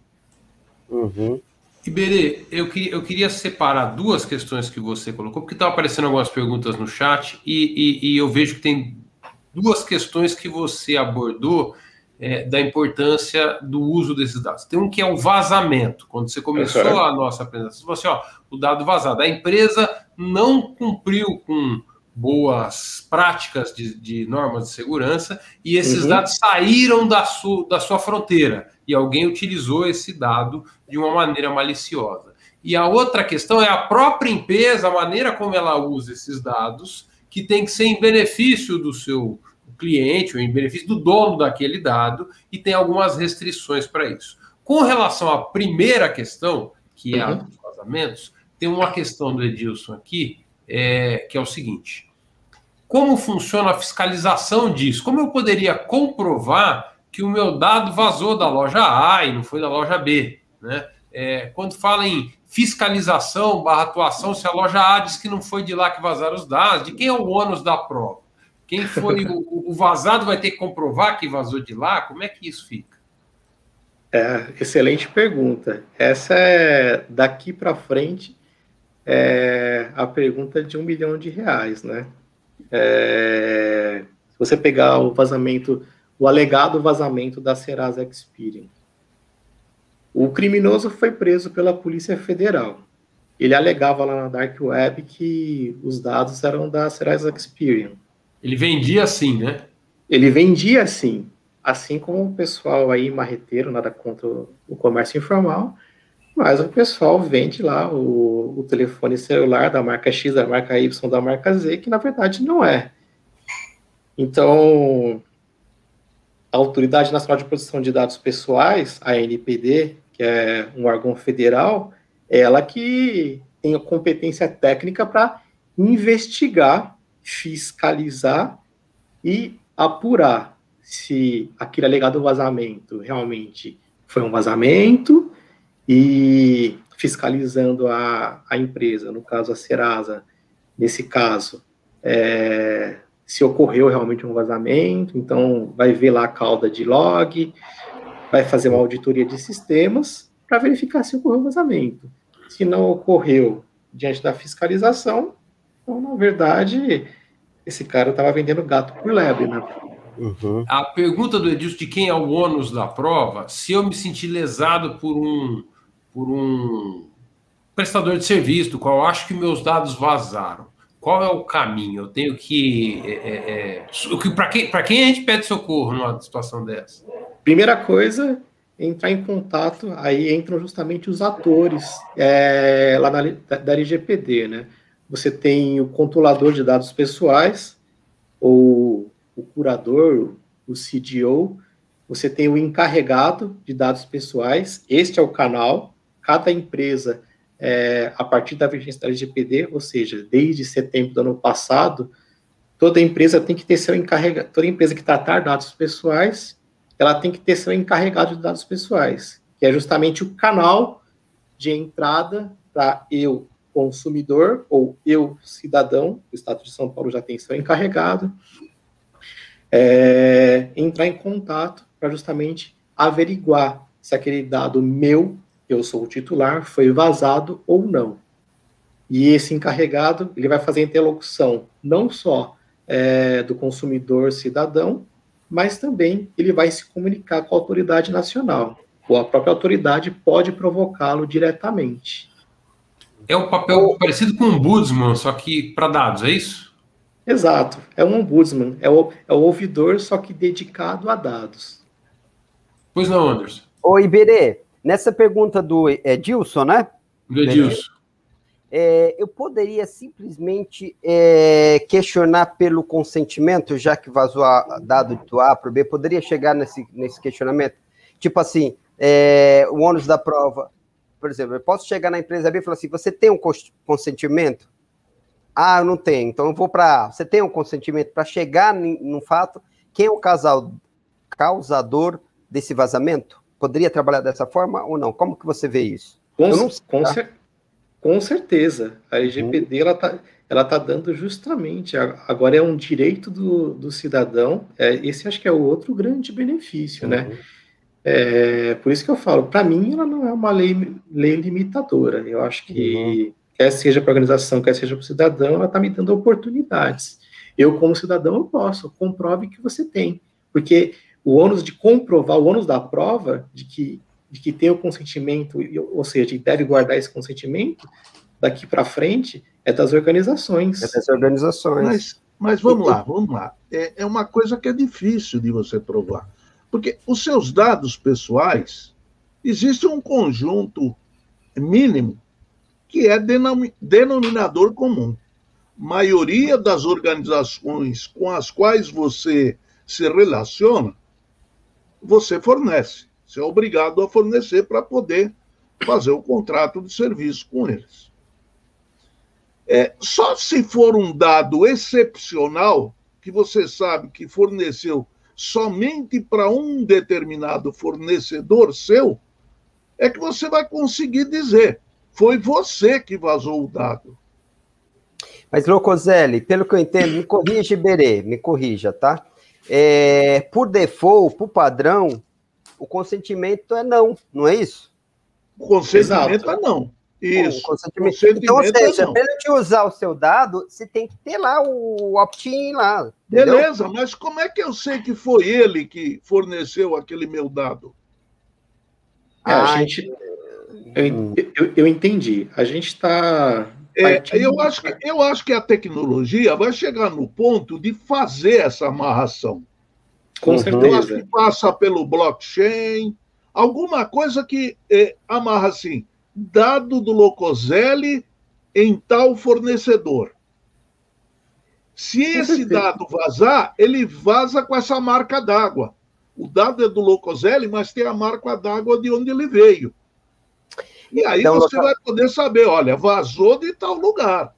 Speaker 2: Uhum. Iberê, eu, que, eu queria separar duas questões que você colocou, porque estão aparecendo algumas perguntas no chat e, e, e, eu vejo que tem duas questões que você abordou é, da importância do uso desses dados. Tem um que é o vazamento. Quando você começou uhum. a nossa apresentação, você falou assim, ó, o dado vazado. A empresa não cumpriu com boas práticas de, de normas de segurança e esses uhum. dados saíram da sua, da sua fronteira e alguém utilizou esse dado de uma maneira maliciosa. E a outra questão é a própria empresa, a maneira como ela usa esses dados, que tem que ser em benefício do seu cliente ou em benefício do dono daquele dado e tem algumas restrições para isso. Com relação à primeira questão, que é a uhum. dos vazamentos, tem uma questão do Edilson aqui, é, que é o seguinte: como funciona a fiscalização disso? Como eu poderia comprovar que o meu dado vazou da loja A e não foi da loja B. Né? É, quando fala em fiscalização barra atuação, se a loja A diz que não foi de lá que vazaram os dados, de quem é o ônus da prova? Quem foi o, vazado vai ter que comprovar que vazou de lá? Como é que isso fica?
Speaker 5: É, excelente pergunta. Essa é daqui para frente é a pergunta de um milhão de reais, né? É, se você pegar o vazamento o alegado vazamento da Serasa Experian. O criminoso foi preso pela Polícia Federal. Ele alegava lá na Dark Web que os dados eram da Serasa Experian.
Speaker 2: Ele vendia assim, né?
Speaker 5: Ele vendia assim, assim como o pessoal aí marreteiro, nada contra o comércio informal, mas o pessoal vende lá o, o telefone celular da marca X, da marca Y, da marca Z, que na verdade não é. Então, a Autoridade Nacional de Proteção de Dados Pessoais, a ANPD, que é um órgão federal, é ela que tem a competência técnica para investigar, fiscalizar e apurar se aquele alegado vazamento realmente foi um vazamento e fiscalizando a, a empresa, no caso a Serasa, nesse caso, é, se ocorreu realmente um vazamento, então vai ver lá a cauda de log, vai fazer uma auditoria de sistemas para verificar se ocorreu vazamento. Se não ocorreu diante da fiscalização, então, na verdade, esse cara estava vendendo gato por lebre, né?
Speaker 2: Uhum. A pergunta do Edilson de quem é o ônus da prova, se eu me sentir lesado por um, por um prestador de serviço, do qual acho que meus dados vazaram, qual é o caminho? Eu tenho que. É, é, é Para quem, quem a gente pede socorro numa situação dessa?
Speaker 5: Primeira coisa, entrar em contato, aí entram justamente os atores é, lá na, da LGPD, né? Você tem o controlador de dados pessoais, ou o curador, o CDO, você tem o encarregado de dados pessoais, este é o canal, cada empresa, é, a partir da vigência da LGPD, ou seja, desde setembro do ano passado, toda empresa tem que ter seu encarregado, toda empresa que tratar dados pessoais, ela tem que ter seu encarregado de dados pessoais, que é justamente o canal de entrada para eu, consumidor, ou eu, cidadão, o Estado de São Paulo já tem seu encarregado, é, entrar em contato para justamente averiguar se aquele dado meu, eu sou o titular, foi vazado ou não. E esse encarregado, ele vai fazer interlocução não só é, do consumidor cidadão, mas também ele vai se comunicar com a autoridade nacional, ou a própria autoridade pode provocá-lo diretamente.
Speaker 2: É um papel parecido com um ombudsman, só que para dados, é isso?
Speaker 5: Exato, é um ombudsman, é o, é o ouvidor, só que dedicado a dados.
Speaker 2: Pois não, Anderson.
Speaker 4: Ô, Iberê, nessa pergunta do Edilson, né?
Speaker 2: Do Edilson.
Speaker 4: É, eu poderia simplesmente é, questionar pelo consentimento, já que vazou a, dado do A para o B, poderia chegar nesse, nesse questionamento? Tipo assim, é, o ônus da prova, por exemplo, eu posso chegar na empresa B e falar assim: você tem um consentimento? Ah, eu não tenho. Então eu vou para. Você tem um consentimento para chegar no fato? Quem é o casal causador desse vazamento? Poderia trabalhar dessa forma ou não? Como que você vê isso?
Speaker 5: Com, não sei, com, tá? cer com certeza. A LGPD uhum. ela está ela tá dando justamente. Agora é um direito do, do cidadão. É, esse acho que é o outro grande benefício, né? uhum. né? É, por isso que eu falo, para mim, ela não é uma lei, lei limitadora. Eu acho que uhum quer seja para a organização, quer seja para o cidadão, ela está me dando oportunidades. Eu, como cidadão, eu posso, comprove que você tem. Porque o ônus de comprovar, o ônus da prova de que, de que tem o consentimento, ou seja, deve guardar esse consentimento, daqui para frente, é das organizações.
Speaker 4: É das organizações.
Speaker 3: Mas, mas vamos lá, vamos lá. É, é uma coisa que é difícil de você provar. Porque os seus dados pessoais, existe um conjunto mínimo que é denominador comum. Maioria das organizações com as quais você se relaciona, você fornece. Você é obrigado a fornecer para poder fazer o contrato de serviço com eles. É, só se for um dado excepcional, que você sabe que forneceu somente para um determinado fornecedor seu, é que você vai conseguir dizer foi você que vazou o dado.
Speaker 4: Mas, Locoselli, pelo que eu entendo, me corrija, Iberê, me corrija, tá? É, por default, por padrão, o consentimento é não, não é isso?
Speaker 3: O consentimento Exato. é não. Isso.
Speaker 4: Bom, consentimento. consentimento. Então, ou seja, é pelo te usar o seu dado, você tem que ter lá o opt-in lá.
Speaker 3: Entendeu? Beleza, mas como é que eu sei que foi ele que forneceu aquele meu dado?
Speaker 5: É, a gente, eu, eu, eu entendi. A gente está.
Speaker 3: É, eu, acho que, eu acho que a tecnologia vai chegar no ponto de fazer essa amarração.
Speaker 5: Com certeza. Eu
Speaker 3: acho que passa pelo blockchain, alguma coisa que é, amarra assim, dado do Locoselli em tal fornecedor. Se esse dado vazar, ele vaza com essa marca d'água. O dado é do Locoselli, mas tem a marca d'água de onde ele veio. E aí então, você vai poder saber, olha, vazou de tal lugar.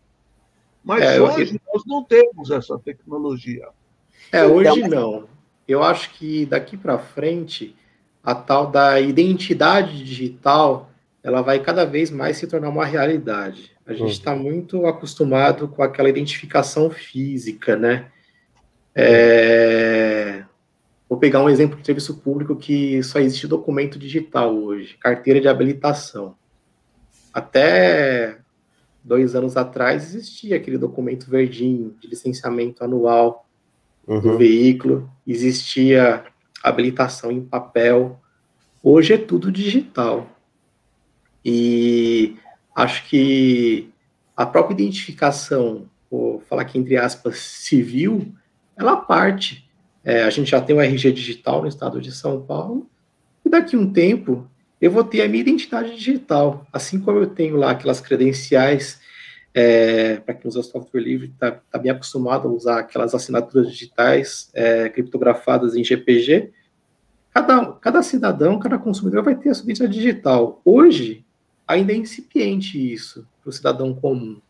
Speaker 3: Mas é, hoje eu... nós não temos essa tecnologia.
Speaker 5: É, hoje então, não. Eu acho que daqui para frente a tal da identidade digital ela vai cada vez mais se tornar uma realidade. A gente está uhum. muito acostumado com aquela identificação física, né? É... Vou pegar um exemplo de serviço público que só existe documento digital hoje, carteira de habilitação. Até dois anos atrás existia aquele documento verdinho de licenciamento anual uhum. do veículo, existia habilitação em papel. Hoje é tudo digital. E acho que a própria identificação, vou falar aqui entre aspas, civil, ela parte. É, a gente já tem o RG digital no estado de São Paulo, e daqui a um tempo eu vou ter a minha identidade digital, assim como eu tenho lá aquelas credenciais, é, para quem usa software livre, está tá bem acostumado a usar aquelas assinaturas digitais é, criptografadas em GPG. Cada, cada cidadão, cada consumidor vai ter a sua identidade digital. Hoje, ainda é incipiente isso para o cidadão comum.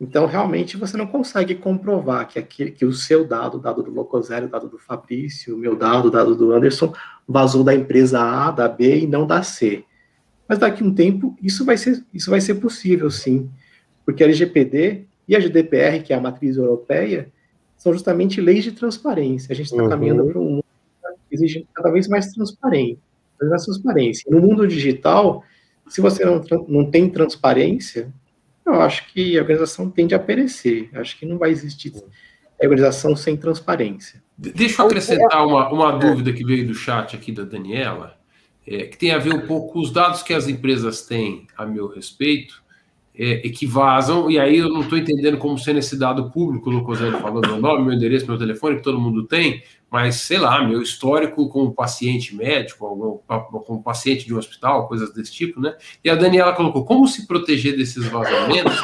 Speaker 5: Então, realmente, você não consegue comprovar que, aquele, que o seu dado, dado do Locoselli, o dado do Fabrício, o meu dado, o dado do Anderson, vazou da empresa A, da B e não da C. Mas daqui a um tempo, isso vai ser, isso vai ser possível, sim. Porque a LGPD e a GDPR, que é a matriz europeia, são justamente leis de transparência. A gente está uhum. caminhando para um mundo que exige cada vez mais transparência. Mais transparência. No mundo digital, se você não, não tem transparência, eu acho que a organização tende a perecer. Eu acho que não vai existir organização sem transparência.
Speaker 2: Deixa eu acrescentar uma, uma dúvida que veio do chat aqui da Daniela, é, que tem a ver um pouco com os dados que as empresas têm a meu respeito, é, que vazam, e aí eu não estou entendendo como sendo esse dado público, o Lucozélio falando meu nome, meu endereço, meu telefone, que todo mundo tem, mas sei lá, meu histórico como paciente médico, como paciente de um hospital, coisas desse tipo, né? E a Daniela colocou como se proteger desses vazamentos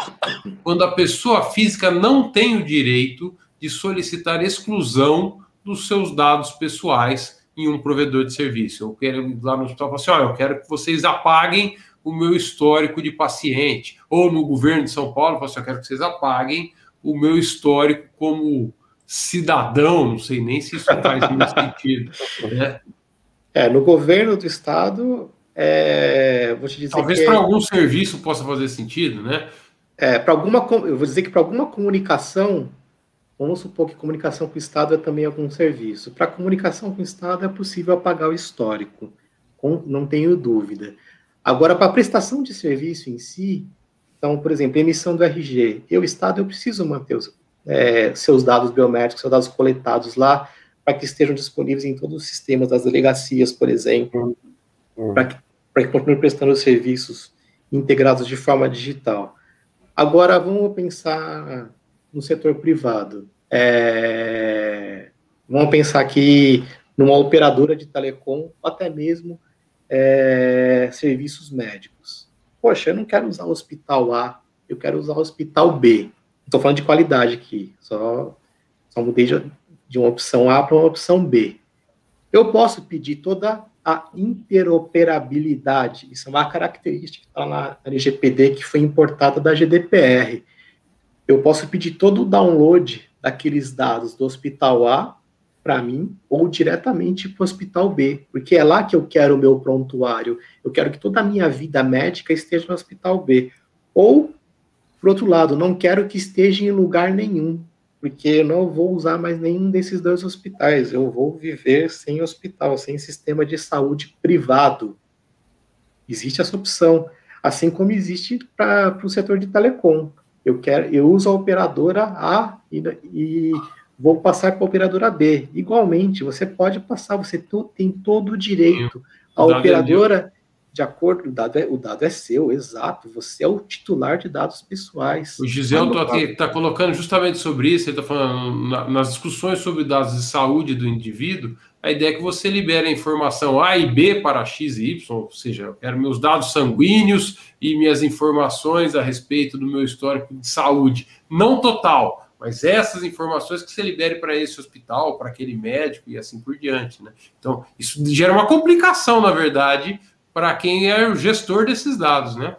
Speaker 2: quando a pessoa física não tem o direito de solicitar exclusão dos seus dados pessoais em um provedor de serviço. Eu quero lá no hospital falar assim: olha, eu quero que vocês apaguem o meu histórico de paciente. Ou no governo de São Paulo, eu falo assim, eu quero que vocês apaguem o meu histórico como cidadão, não sei nem se isso faz muito (laughs) sentido. Né?
Speaker 5: É, no governo do estado, é, vou te dizer
Speaker 2: Talvez para algum serviço possa fazer sentido, né?
Speaker 5: É, para alguma, eu vou dizer que para alguma comunicação, vamos supor que comunicação com o Estado é também algum serviço. Para comunicação com o Estado é possível apagar o histórico, com, não tenho dúvida. Agora, para prestação de serviço em si, então, por exemplo, emissão do RG, eu, Estado, eu preciso manter os, é, seus dados biométricos, seus dados coletados lá, para que estejam disponíveis em todos os sistemas das delegacias, por exemplo, uhum. para que, que continue prestando os serviços integrados de forma digital. Agora, vamos pensar no setor privado. É, vamos pensar aqui numa operadora de telecom, ou até mesmo é, serviços médicos. Poxa, eu não quero usar o hospital A, eu quero usar o hospital B. Estou falando de qualidade aqui, só, só mudei de, de uma opção A para uma opção B. Eu posso pedir toda a interoperabilidade, isso é uma característica que está na LGPD que foi importada da GDPR. Eu posso pedir todo o download daqueles dados do hospital A para mim ou diretamente para o hospital B, porque é lá que eu quero o meu prontuário. Eu quero que toda a minha vida médica esteja no hospital B. Ou por outro lado, não quero que esteja em lugar nenhum, porque eu não vou usar mais nenhum desses dois hospitais. Eu vou viver sem hospital, sem sistema de saúde privado. Existe essa opção, assim como existe para o setor de telecom. Eu quero, eu uso a operadora A e, e vou passar para a operadora B. Igualmente, você pode passar, você tem todo o direito. A operadora de acordo, o dado, é, o dado é seu, exato. Você é o titular de dados pessoais.
Speaker 2: O Gisel está colocando justamente sobre isso, ele está falando na, nas discussões sobre dados de saúde do indivíduo, a ideia é que você libera a informação A e B para X e Y, ou seja, eu quero meus dados sanguíneos e minhas informações a respeito do meu histórico de saúde. Não total, mas essas informações que você libere para esse hospital, para aquele médico e assim por diante. Né? Então, isso gera uma complicação, na verdade, para quem é o gestor desses dados, né?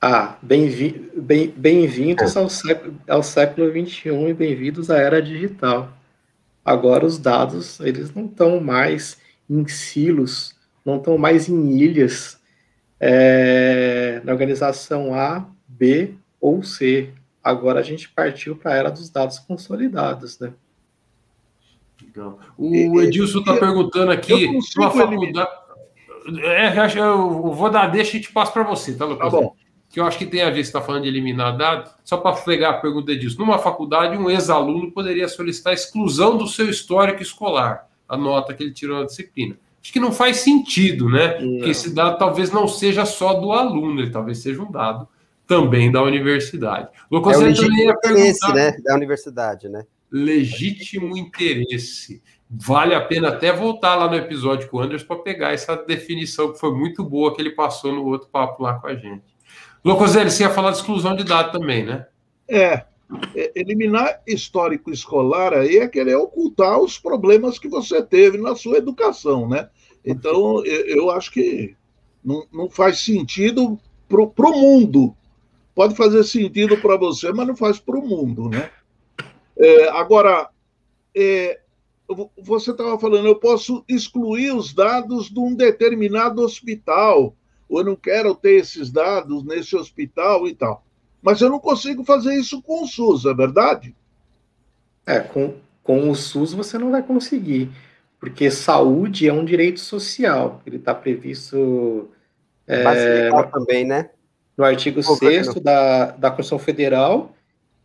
Speaker 5: Ah, bem-vindos bem, bem ao, século, ao século XXI e bem-vindos à era digital. Agora os dados, eles não estão mais em silos, não estão mais em ilhas é, na organização A, B ou C. Agora a gente partiu para a era dos dados consolidados, né?
Speaker 2: Não. O Edilson está perguntando aqui, uma faculdade. É, eu vou dar, deixa e te passo para você, tá, Lucas? Tá bom. Que eu acho que tem a ver, você está falando de eliminar dados. Só para pegar a pergunta disso. Numa faculdade, um ex-aluno poderia solicitar exclusão do seu histórico escolar, a nota que ele tirou na disciplina. Acho que não faz sentido, né? Não. Porque esse dado talvez não seja só do aluno, ele talvez seja um dado também da universidade.
Speaker 4: Lucas, é o legítimo interesse, né? Da universidade, né?
Speaker 2: Legítimo interesse. Vale a pena até voltar lá no episódio com o Anderson para pegar essa definição que foi muito boa que ele passou no outro papo lá com a gente. Locoselli, você ia falar de exclusão de dados também, né?
Speaker 3: É. é. Eliminar histórico escolar aí é querer ocultar os problemas que você teve na sua educação, né? Então, eu acho que não, não faz sentido para o mundo. Pode fazer sentido para você, mas não faz para o mundo, né? É, agora, é, você estava falando, eu posso excluir os dados de um determinado hospital, ou eu não quero ter esses dados nesse hospital e tal. Mas eu não consigo fazer isso com o SUS, é verdade?
Speaker 5: É, com, com o SUS você não vai conseguir, porque saúde é um direito social, ele está previsto.
Speaker 4: É, também, né?
Speaker 5: No artigo 6 da, da Constituição Federal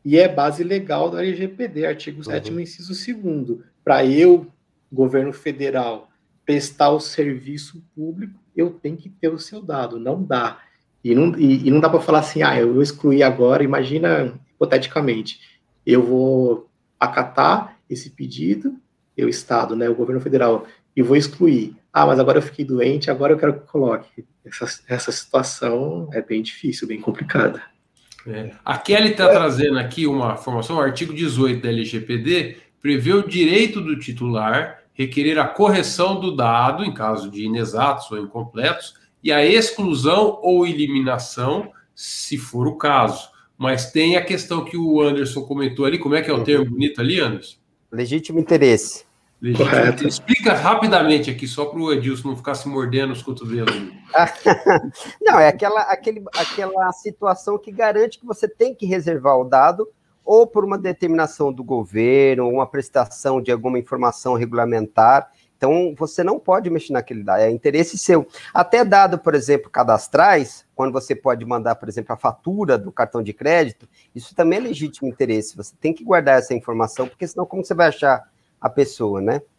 Speaker 5: e é base legal do LGPD, artigo 7 uhum. inciso 2 para eu, governo federal, prestar o serviço público, eu tenho que ter o seu dado, não dá. E não, e, e não dá para falar assim, ah, eu vou excluir agora, imagina, hipoteticamente, eu vou acatar esse pedido, eu, Estado, né, o governo federal, e vou excluir. Ah, mas agora eu fiquei doente, agora eu quero que coloque. Essa, essa situação é bem difícil, bem complicada.
Speaker 2: É. A Kelly está trazendo aqui uma informação, o artigo 18 da LGPD prevê o direito do titular requerer a correção do dado em caso de inexatos ou incompletos e a exclusão ou eliminação, se for o caso. Mas tem a questão que o Anderson comentou ali, como é que é o termo bonito ali, Anderson?
Speaker 4: Legítimo interesse.
Speaker 2: Correto. Explica rapidamente aqui, só para o Edilson não ficar se mordendo os cotovelos. (laughs)
Speaker 4: não, é aquela, aquele, aquela situação que garante que você tem que reservar o dado ou por uma determinação do governo, uma prestação de alguma informação regulamentar. Então, você não pode mexer naquele dado, é interesse seu. Até dado, por exemplo, cadastrais, quando você pode mandar, por exemplo, a fatura do cartão de crédito, isso também é legítimo interesse. Você tem que guardar essa informação, porque senão como você vai achar a pessoa, né?
Speaker 2: Tem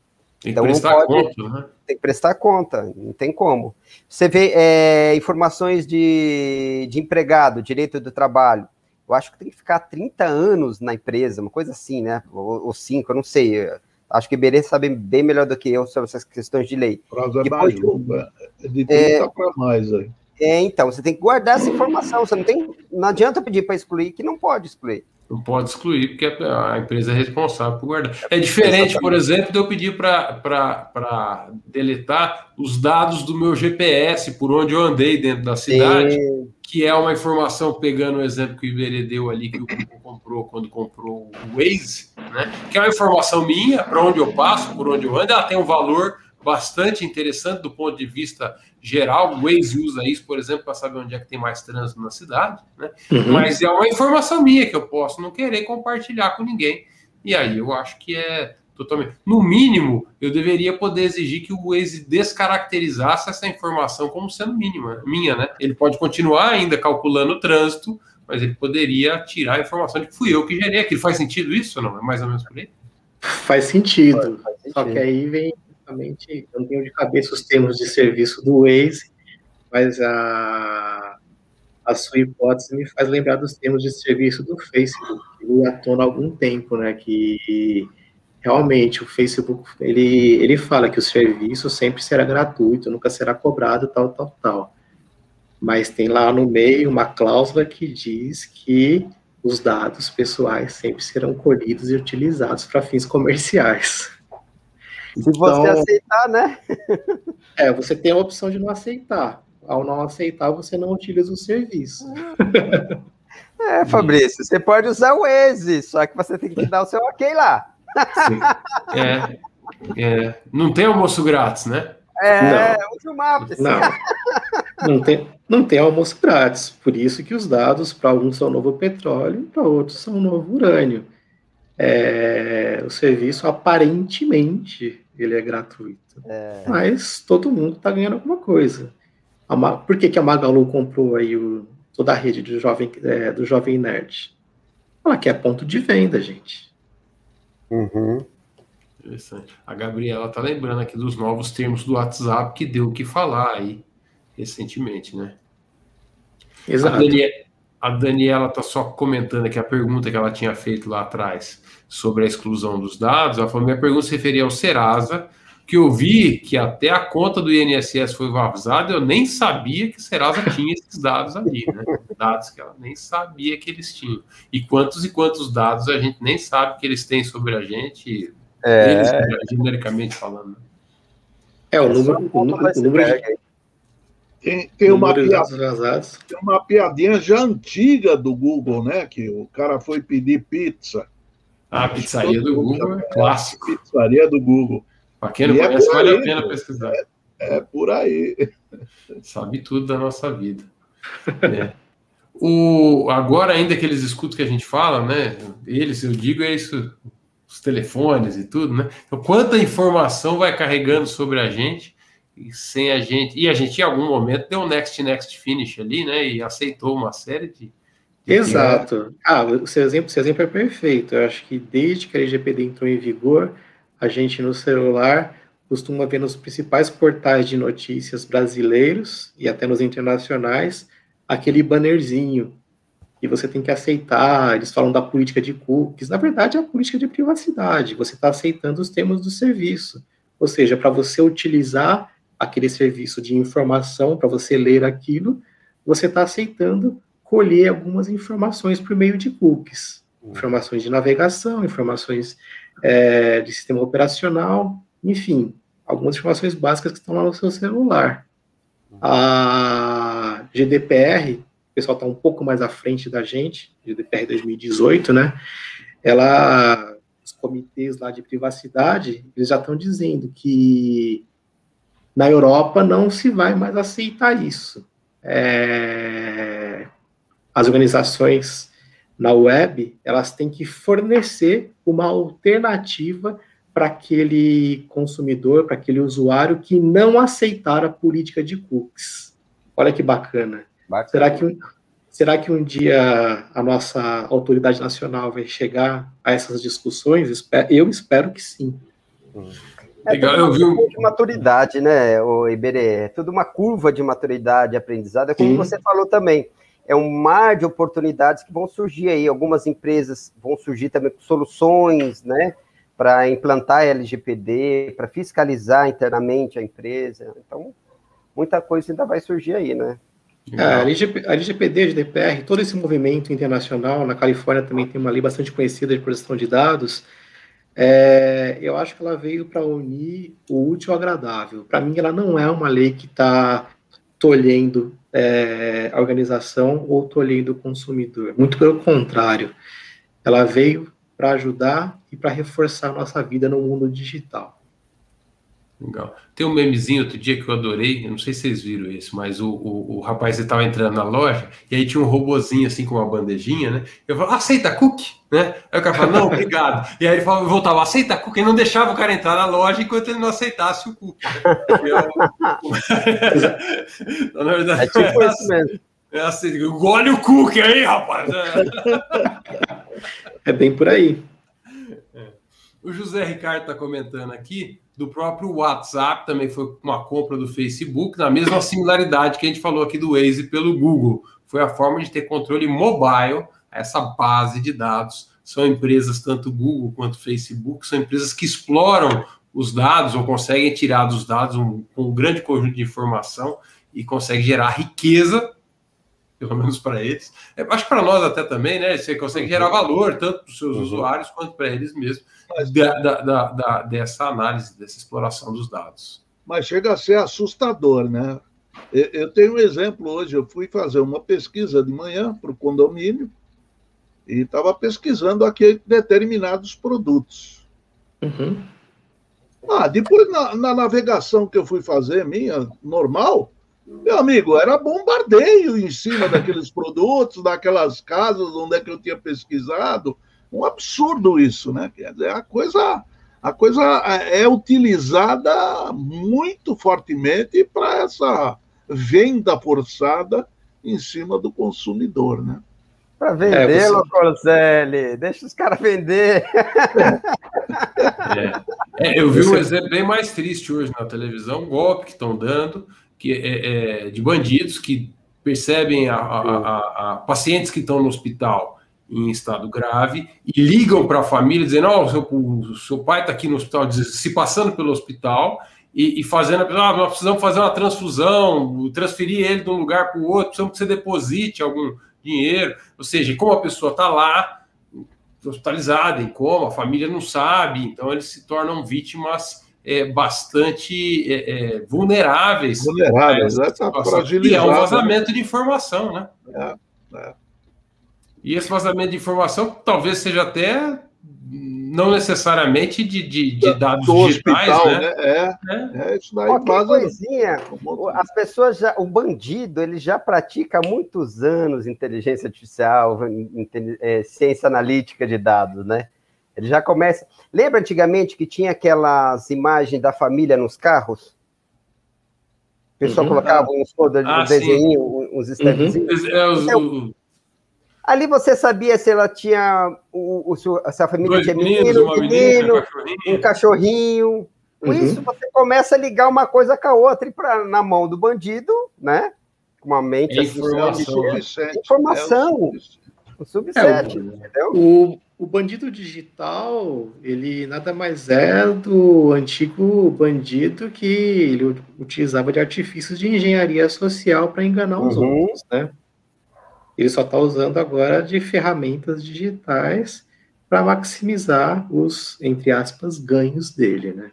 Speaker 2: que então, prestar pode, conta, né?
Speaker 4: Tem que prestar conta, não tem como. Você vê é, informações de, de empregado, direito do trabalho eu acho que tem que ficar 30 anos na empresa, uma coisa assim, né? Ou, ou cinco, eu não sei. Acho que o Iberê sabe bem melhor do que eu sobre essas questões de lei.
Speaker 3: Prazo é Depois, é de 30 é, para mais aí.
Speaker 4: É, então, você tem que guardar essa informação. Você não tem. Não adianta pedir para excluir que não pode excluir.
Speaker 2: Não pode excluir, porque a empresa é responsável por guardar. É diferente, por exemplo, de eu pedir para deletar os dados do meu GPS, por onde eu andei dentro da cidade, Sim. que é uma informação, pegando o exemplo que o Iberê deu ali, que o Google comprou quando comprou o Waze, né? que é uma informação minha, para onde eu passo, por onde eu ando, ela tem um valor bastante interessante do ponto de vista geral. O Waze usa isso, por exemplo, para saber onde é que tem mais trânsito na cidade, né? Uhum. Mas é uma informação minha que eu posso não querer compartilhar com ninguém. E aí eu acho que é totalmente. No mínimo, eu deveria poder exigir que o Waze descaracterizasse essa informação como sendo mínima, minha, né? Ele pode continuar ainda calculando o trânsito, mas ele poderia tirar a informação de que fui eu que gerei aquilo. Faz sentido isso ou não? É mais ou menos por aí?
Speaker 5: Faz sentido. Faz sentido. Só que aí vem exatamente, eu não tenho de cabeça os termos de serviço do Waze, mas a, a sua hipótese me faz lembrar dos termos de serviço do Facebook, que à tona há algum tempo, né, que realmente o Facebook, ele, ele fala que o serviço sempre será gratuito, nunca será cobrado, tal, tal, tal. Mas tem lá no meio uma cláusula que diz que os dados pessoais sempre serão colhidos e utilizados para fins comerciais.
Speaker 4: Se você então, aceitar, né?
Speaker 5: é, você tem a opção de não aceitar. Ao não aceitar, você não utiliza o serviço. (laughs)
Speaker 4: É, Fabrício, você pode usar o Waze, só que você tem que dar o seu ok lá.
Speaker 2: Sim. É, é. Não tem almoço grátis, né?
Speaker 4: É, não. o Maps.
Speaker 5: Não. não, tem, não tem almoço grátis. Por isso que os dados, para alguns são novo petróleo, para outros são novo urânio. é, o serviço aparentemente ele é gratuito. É. Mas todo mundo está ganhando alguma coisa. Por que, que a Magalu comprou aí o, toda a rede do Jovem, é, do Jovem Nerd? Ela quer ponto de venda, gente.
Speaker 2: Uhum. Interessante. A Gabriela tá lembrando aqui dos novos termos do WhatsApp que deu o que falar aí recentemente, né? Exato. A, Daniela, a Daniela tá só comentando aqui a pergunta que ela tinha feito lá atrás sobre a exclusão dos dados. Ela falou: minha pergunta se referia ao Serasa, que eu vi que até a conta do INSS foi vazada, eu nem sabia que Serasa tinha esses dados ali, né? Dados que ela nem sabia que eles tinham. E quantos e quantos dados a gente nem sabe que eles têm sobre a gente, é... eles, genericamente falando.
Speaker 3: É, o número, o número, o número de... Tem, tem, uma piadinha, tem uma piadinha já antiga do Google, né? Que o cara foi pedir pizza.
Speaker 2: Ah, a pizzaria do Google é clássico.
Speaker 3: Pizzaria do Google.
Speaker 2: Para quem não e é conhece, é vale aí, a pena pesquisar.
Speaker 3: É, é, por aí.
Speaker 2: Sabe tudo da nossa vida. (laughs) É. O, agora, ainda que eles escutam o que a gente fala, né? Eles, eu digo, é isso, os telefones e tudo, né? Então, quanta informação vai carregando sobre a gente e sem a gente. E a gente, em algum momento, deu um next, next finish ali, né? E aceitou uma série de.
Speaker 5: Exato. Ah, o seu, exemplo, seu exemplo é perfeito. Eu acho que desde que a LGPD entrou em vigor, a gente no celular costuma ver nos principais portais de notícias brasileiros e até nos internacionais aquele bannerzinho e você tem que aceitar. Eles falam da política de cookies. Na verdade, é a política de privacidade. Você está aceitando os termos do serviço. Ou seja, para você utilizar aquele serviço de informação, para você ler aquilo, você está aceitando colher algumas informações por meio de cookies. Hum. Informações de navegação, informações é, de sistema operacional, enfim, algumas informações básicas que estão lá no seu celular. A GDPR, o pessoal está um pouco mais à frente da gente, GDPR 2018, né? Ela, os comitês lá de privacidade, eles já estão dizendo que na Europa não se vai mais aceitar isso. É, as organizações na web, elas têm que fornecer uma alternativa para aquele consumidor, para aquele usuário que não aceitar a política de cookies. Olha que bacana. bacana. Será que será que um dia a nossa autoridade nacional vai chegar a essas discussões? Eu espero que sim.
Speaker 4: É Legal, eu vi de maturidade, né, o Iberê? É tudo uma curva de maturidade, aprendizado, é como sim. você falou também é um mar de oportunidades que vão surgir aí. Algumas empresas vão surgir também com soluções, né, para implantar LGPD, para fiscalizar internamente a empresa. Então, muita coisa ainda vai surgir aí, né?
Speaker 5: É, a, LGP, a LGPD, a GDPR, todo esse movimento internacional, na Califórnia também tem uma lei bastante conhecida de proteção de dados, é, eu acho que ela veio para unir o útil ao agradável. Para mim, ela não é uma lei que está tolhendo é, a organização ou tolhendo o consumidor. Muito pelo contrário, ela veio para ajudar e para reforçar nossa vida no mundo digital.
Speaker 2: Legal. Tem um memezinho outro dia que eu adorei, eu não sei se vocês viram isso, mas o, o, o rapaz estava entrando na loja e aí tinha um robozinho assim com uma bandejinha, né? Eu falava, aceita cookie? Né? Aí o cara falava, não, (laughs) obrigado. E aí ele falava, voltava, aceita cookie, e não deixava o cara entrar na loja enquanto ele não aceitasse o cookie. Né? então, (laughs) na verdade, é tipo é isso mesmo. É assim, engole o cookie aí, rapaz.
Speaker 5: É bem por aí.
Speaker 2: É. O José Ricardo está comentando aqui do próprio WhatsApp, também foi uma compra do Facebook, na mesma similaridade que a gente falou aqui do Waze pelo Google. Foi a forma de ter controle mobile, essa base de dados. São empresas, tanto Google quanto Facebook, são empresas que exploram os dados ou conseguem tirar dos dados um, um grande conjunto de informação e conseguem gerar riqueza pelo menos para eles. É, acho que para nós até também, né? Você consegue gerar valor, tanto para os seus uhum. usuários quanto para eles mesmos, da, da, da, dessa análise, dessa exploração dos dados.
Speaker 3: Mas chega a ser assustador, né? Eu tenho um exemplo hoje, eu fui fazer uma pesquisa de manhã para o condomínio e estava pesquisando aqui determinados produtos. Uhum. Ah, depois na, na navegação que eu fui fazer, minha, normal, meu amigo, era bombardeio em cima daqueles produtos, daquelas casas onde é que eu tinha pesquisado. um absurdo isso, né? Quer dizer, a coisa, a coisa é utilizada muito fortemente para essa venda forçada em cima do consumidor, né?
Speaker 4: Para vender, é, você... deixa os caras vender.
Speaker 2: É. É, eu vi um exemplo bem mais triste hoje na televisão, um golpe que estão dando que é, é, de bandidos que percebem a, a, a, pacientes que estão no hospital em estado grave e ligam para a família dizendo: oh, o, seu, o seu pai está aqui no hospital, se passando pelo hospital e, e fazendo, ah, nós precisamos fazer uma transfusão, transferir ele de um lugar para o outro, precisamos que você deposite algum dinheiro. Ou seja, como a pessoa está lá, hospitalizada, em coma, a família não sabe, então eles se tornam vítimas é, bastante é, é, vulneráveis.
Speaker 3: Vulneráveis, né? Tá
Speaker 2: e é um vazamento de informação, né? É, é. E esse vazamento de informação talvez seja até não necessariamente de, de, de dados Do digitais, hospital, né? né?
Speaker 4: É, é. é isso daí Qualquer coisinha, as pessoas já, o bandido, ele já pratica há muitos anos inteligência artificial, é, ciência analítica de dados, né? Ele já começa. Lembra antigamente que tinha aquelas imagens da família nos carros? O pessoal uhum. colocava uns ah, desenhos, uns estampezinhos. Uhum. É, então, ali você sabia se ela tinha o, o se a família Dois tinha menino, menino, menino um cachorrinho. Um cachorrinho. Com uhum. isso, você começa a ligar uma coisa com a outra e pra, na mão do bandido, né? Com uma mente
Speaker 2: é informação.
Speaker 4: Assim, é informação. É o
Speaker 5: subset, é, entendeu? O, o bandido digital, ele nada mais é do antigo bandido que ele utilizava de artifícios de engenharia social para enganar os uhum. outros, né? Ele só está usando agora de ferramentas digitais para maximizar os, entre aspas, ganhos dele, né?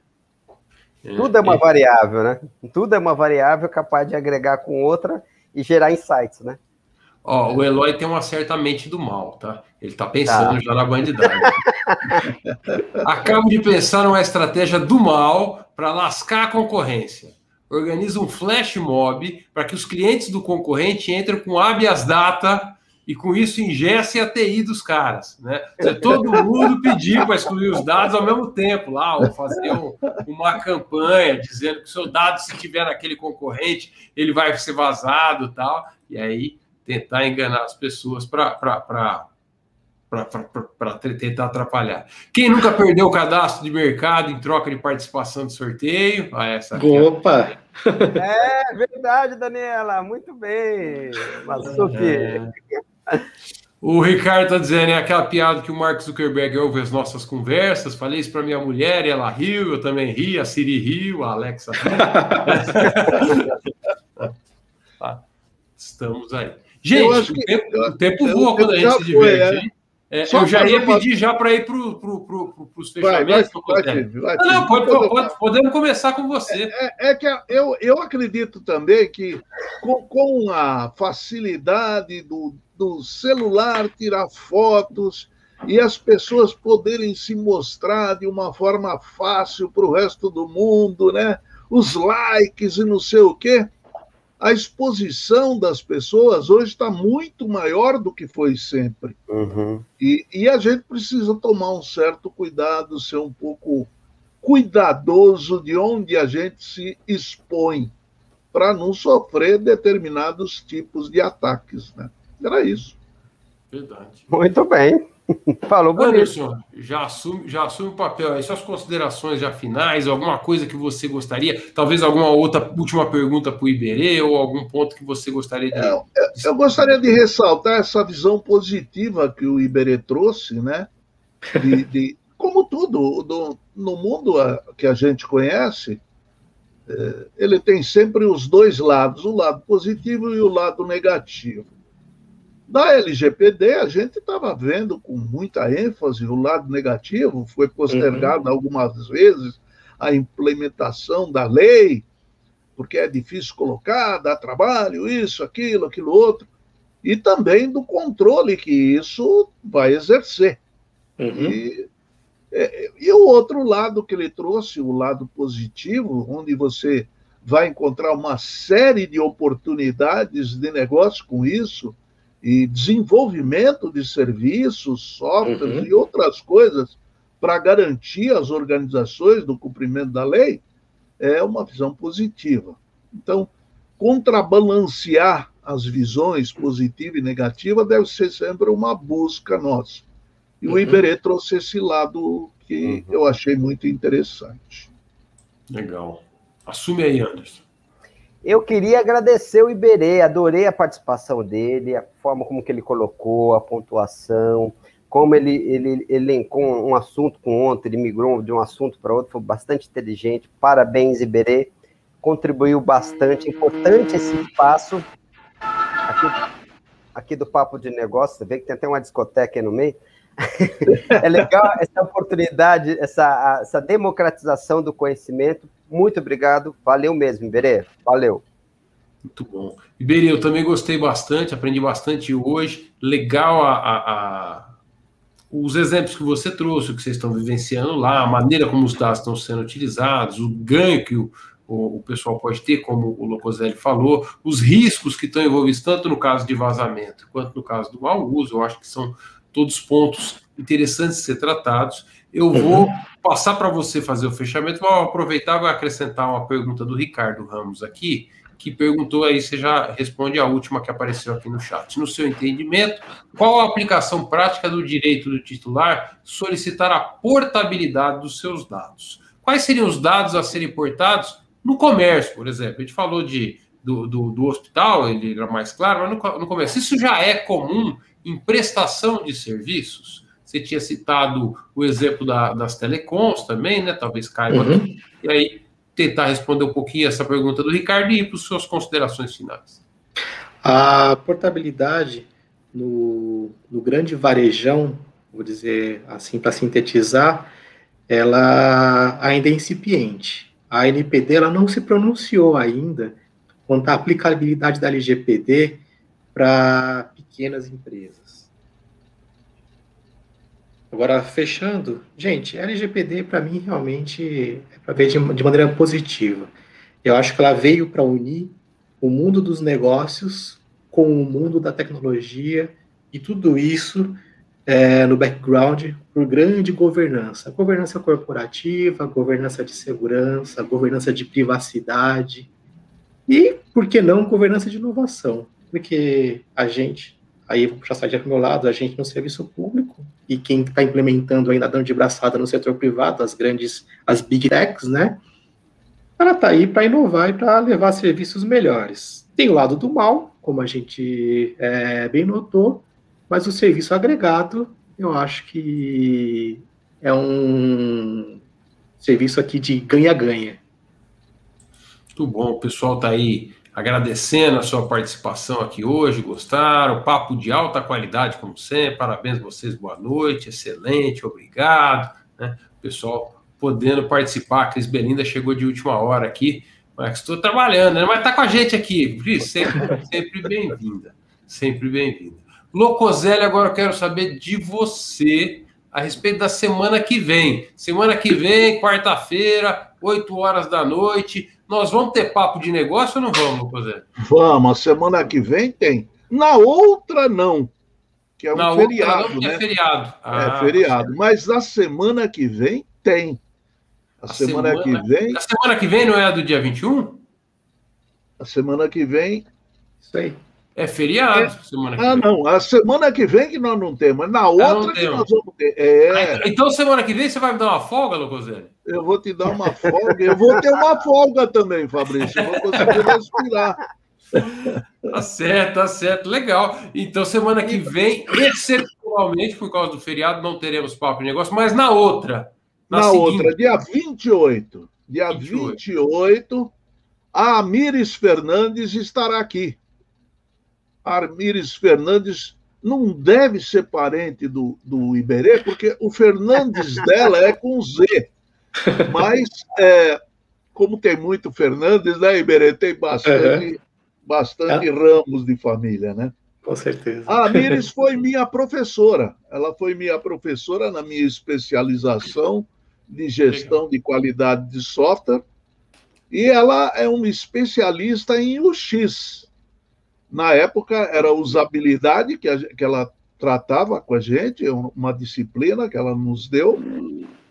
Speaker 4: Tudo é uma variável, né? Tudo é uma variável capaz de agregar com outra e gerar insights, né?
Speaker 2: Ó, o Eloy tem uma certa mente do mal, tá? Ele tá pensando tá. já na bandidagem. (laughs) Acabo de pensar numa estratégia do mal para lascar a concorrência. Organiza um flash mob para que os clientes do concorrente entrem com habeas data e com isso ingesse a TI dos caras, né? todo mundo pedir para excluir os dados ao mesmo tempo lá, ou fazer um, uma campanha dizendo que o seu dado, se tiver naquele concorrente, ele vai ser vazado tal. E aí tentar enganar as pessoas para tentar atrapalhar. Quem nunca perdeu o cadastro de mercado em troca de participação de sorteio?
Speaker 5: Ah, essa Opa!
Speaker 4: É verdade, Daniela, muito bem.
Speaker 2: É. O Ricardo está dizendo, é aquela piada que o Mark Zuckerberg ouve as nossas conversas. Falei isso para minha mulher e ela riu, eu também ri, a Siri riu, a Alexa riu. (laughs) Tá. Estamos aí. Gente, o tempo, que, o tempo voa quando a gente se diverte. É. É, eu já ia uma... pedir já para ir para pro, pro, os fechamentos. Vai, vai, vai, vai, não, pode, pode, podemos começar com você.
Speaker 3: É, é, é, que eu, eu acredito também que com, com a facilidade do, do celular tirar fotos e as pessoas poderem se mostrar de uma forma fácil para o resto do mundo, né? Os likes e não sei o quê a exposição das pessoas hoje está muito maior do que foi sempre. Uhum. E, e a gente precisa tomar um certo cuidado, ser um pouco cuidadoso de onde a gente se expõe, para não sofrer determinados tipos de ataques. Né? Era isso.
Speaker 4: Verdade. Muito bem. Falou bonito. Anderson,
Speaker 2: já assume, já assume o papel aí. Suas considerações já finais, alguma coisa que você gostaria, talvez alguma outra última pergunta para o Iberê ou algum ponto que você gostaria de.
Speaker 3: Eu, eu, gostaria de ressaltar essa visão positiva que o Iberê trouxe, né? De, de como tudo do, no mundo que a gente conhece, é, ele tem sempre os dois lados, o lado positivo e o lado negativo. Da LGPD, a gente estava vendo com muita ênfase o lado negativo, foi postergado uhum. algumas vezes a implementação da lei, porque é difícil colocar, dá trabalho, isso, aquilo, aquilo outro, e também do controle que isso vai exercer. Uhum. E, é, e o outro lado que ele trouxe, o lado positivo, onde você vai encontrar uma série de oportunidades de negócio com isso, e desenvolvimento de serviços, softwares uhum. e outras coisas para garantir as organizações do cumprimento da lei, é uma visão positiva. Então, contrabalancear as visões positiva e negativa deve ser sempre uma busca nossa. E uhum. o Iberê trouxe esse lado que uhum. eu achei muito interessante.
Speaker 2: Legal. Assume aí, Anderson.
Speaker 4: Eu queria agradecer o Iberê, adorei a participação dele, a forma como que ele colocou, a pontuação, como ele, ele elencou um assunto com outro, ele migrou de um assunto para outro, foi bastante inteligente. Parabéns, Iberê. Contribuiu bastante. Importante esse espaço aqui, aqui do Papo de Negócio. Você vê que tem até uma discoteca aí no meio. (laughs) é legal essa oportunidade, essa, essa democratização do conhecimento. Muito obrigado, valeu mesmo, Iberê, valeu.
Speaker 2: Muito bom. Iberê, eu também gostei bastante, aprendi bastante hoje. Legal a, a, a, os exemplos que você trouxe, que vocês estão vivenciando lá, a maneira como os dados estão sendo utilizados, o ganho que o, o, o pessoal pode ter, como o Locoselli falou, os riscos que estão envolvidos, tanto no caso de vazamento quanto no caso do mau uso. Eu acho que são todos pontos interessantes de ser tratados. Eu vou passar para você fazer o fechamento, vou aproveitar e acrescentar uma pergunta do Ricardo Ramos aqui, que perguntou aí, você já responde a última que apareceu aqui no chat. No seu entendimento, qual a aplicação prática do direito do titular solicitar a portabilidade dos seus dados? Quais seriam os dados a serem portados no comércio, por exemplo? A gente falou de, do, do, do hospital, ele era mais claro, mas no, no comércio. Isso já é comum em prestação de serviços. Você tinha citado o exemplo da, das telecoms também, né? Talvez caiba. Uhum. E aí, tentar responder um pouquinho essa pergunta do Ricardo e ir para as suas considerações finais.
Speaker 5: A portabilidade no, no grande varejão, vou dizer assim para sintetizar, ela ainda é incipiente. A NPD ela não se pronunciou ainda quanto à aplicabilidade da LGPD para pequenas empresas. Agora, fechando, gente, LGPD para mim realmente é para ver de, de maneira positiva. Eu acho que ela veio para unir o mundo dos negócios com o mundo da tecnologia e tudo isso é, no background por grande governança. Governança corporativa, governança de segurança, governança de privacidade e, por que não, governança de inovação. Porque a gente, Aí vou puxar a para o meu lado, a gente no serviço público e quem está implementando ainda dando de braçada no setor privado, as grandes, as big techs, né? Ela está aí para inovar e para levar serviços melhores. Tem o lado do mal, como a gente é, bem notou, mas o serviço agregado, eu acho que é um serviço aqui de ganha-ganha.
Speaker 2: Muito bom, o pessoal está aí agradecendo a sua participação aqui hoje, gostaram, papo de alta qualidade, como sempre, parabéns a vocês, boa noite, excelente, obrigado, né? pessoal podendo participar, a Cris Belinda chegou de última hora aqui, mas estou trabalhando, né? mas está com a gente aqui, Cris, sempre, sempre bem-vinda, sempre bem-vinda. Locoselli, agora eu quero saber de você a respeito da semana que vem. Semana que vem, quarta-feira, 8 horas da noite, nós vamos ter papo de negócio ou não vamos, José?
Speaker 3: Vamos, a semana que vem tem. Na outra, não. Que é um
Speaker 2: na
Speaker 3: feriado.
Speaker 2: Outra, não, né?
Speaker 3: É
Speaker 2: feriado.
Speaker 3: Ah, é feriado. Mas na semana que vem tem. A, a semana, semana, que vem.
Speaker 2: A semana que vem não é a do dia 21?
Speaker 3: A semana que vem.
Speaker 5: Aí.
Speaker 2: É feriado é. semana
Speaker 3: que ah, vem. não. A semana que vem que nós não temos, na outra que nós vamos ter. É.
Speaker 2: Ah, então, semana que vem você vai me dar uma folga, Lucozeli?
Speaker 3: Eu vou te dar uma folga. Eu vou ter uma folga também, Fabrício. Eu vou conseguir respirar.
Speaker 2: Tá certo, tá certo. Legal. Então, semana que vem, excepcionalmente, por causa do feriado, não teremos papo de negócio, mas na outra.
Speaker 3: Na, na outra, dia 28. Dia 28, 28 a Amires Fernandes estará aqui. Armires Fernandes não deve ser parente do, do Iberê, porque o Fernandes (laughs) dela é com Z. Mas, é, como tem muito Fernandes, né, Iberê? Tem bastante, uhum. bastante é. ramos de família, né?
Speaker 5: Com certeza.
Speaker 3: A Amires (laughs) foi minha professora. Ela foi minha professora na minha especialização de gestão de qualidade de software. E ela é uma especialista em UX, Na época era usabilidade que, a, que ela tratava com a gente, uma disciplina que ela nos deu,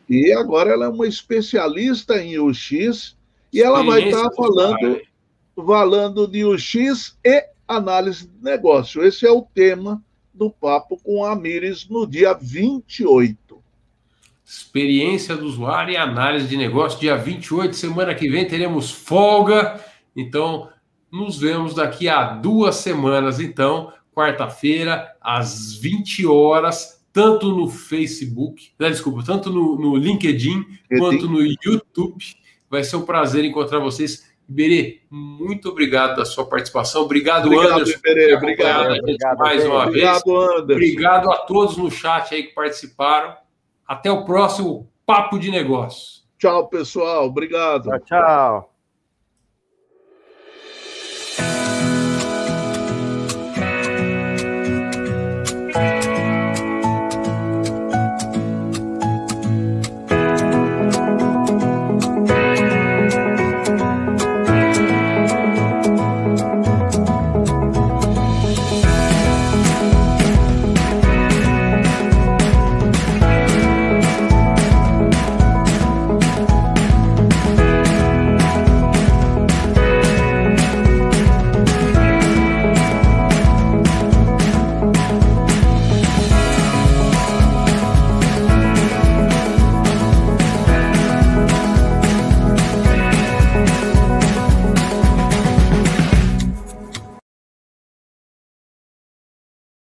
Speaker 3: e agora ela é uma especialista em UX e ela vai estar falando, falando de UX e análise de negócio. Esse é o tema do papo com a Mires no dia 28.
Speaker 2: Experiência do usuário e análise de negócio, dia 28, semana que vem teremos folga. Então, nos vemos daqui a duas semanas, então, quarta-feira, às 20 horas, tanto no Facebook, né, desculpa, tanto no, no LinkedIn quanto no YouTube. Vai ser um prazer encontrar vocês. Iberê, muito obrigado da sua participação. Obrigado,
Speaker 3: obrigado
Speaker 2: Anderson.
Speaker 3: Iberê, obrigado.
Speaker 2: obrigado mais uma
Speaker 3: obrigado,
Speaker 2: vez.
Speaker 3: Anderson.
Speaker 2: Obrigado a todos no chat aí que participaram. Até o próximo Papo de Negócio.
Speaker 3: Tchau, pessoal. Obrigado.
Speaker 4: Tchau, tchau.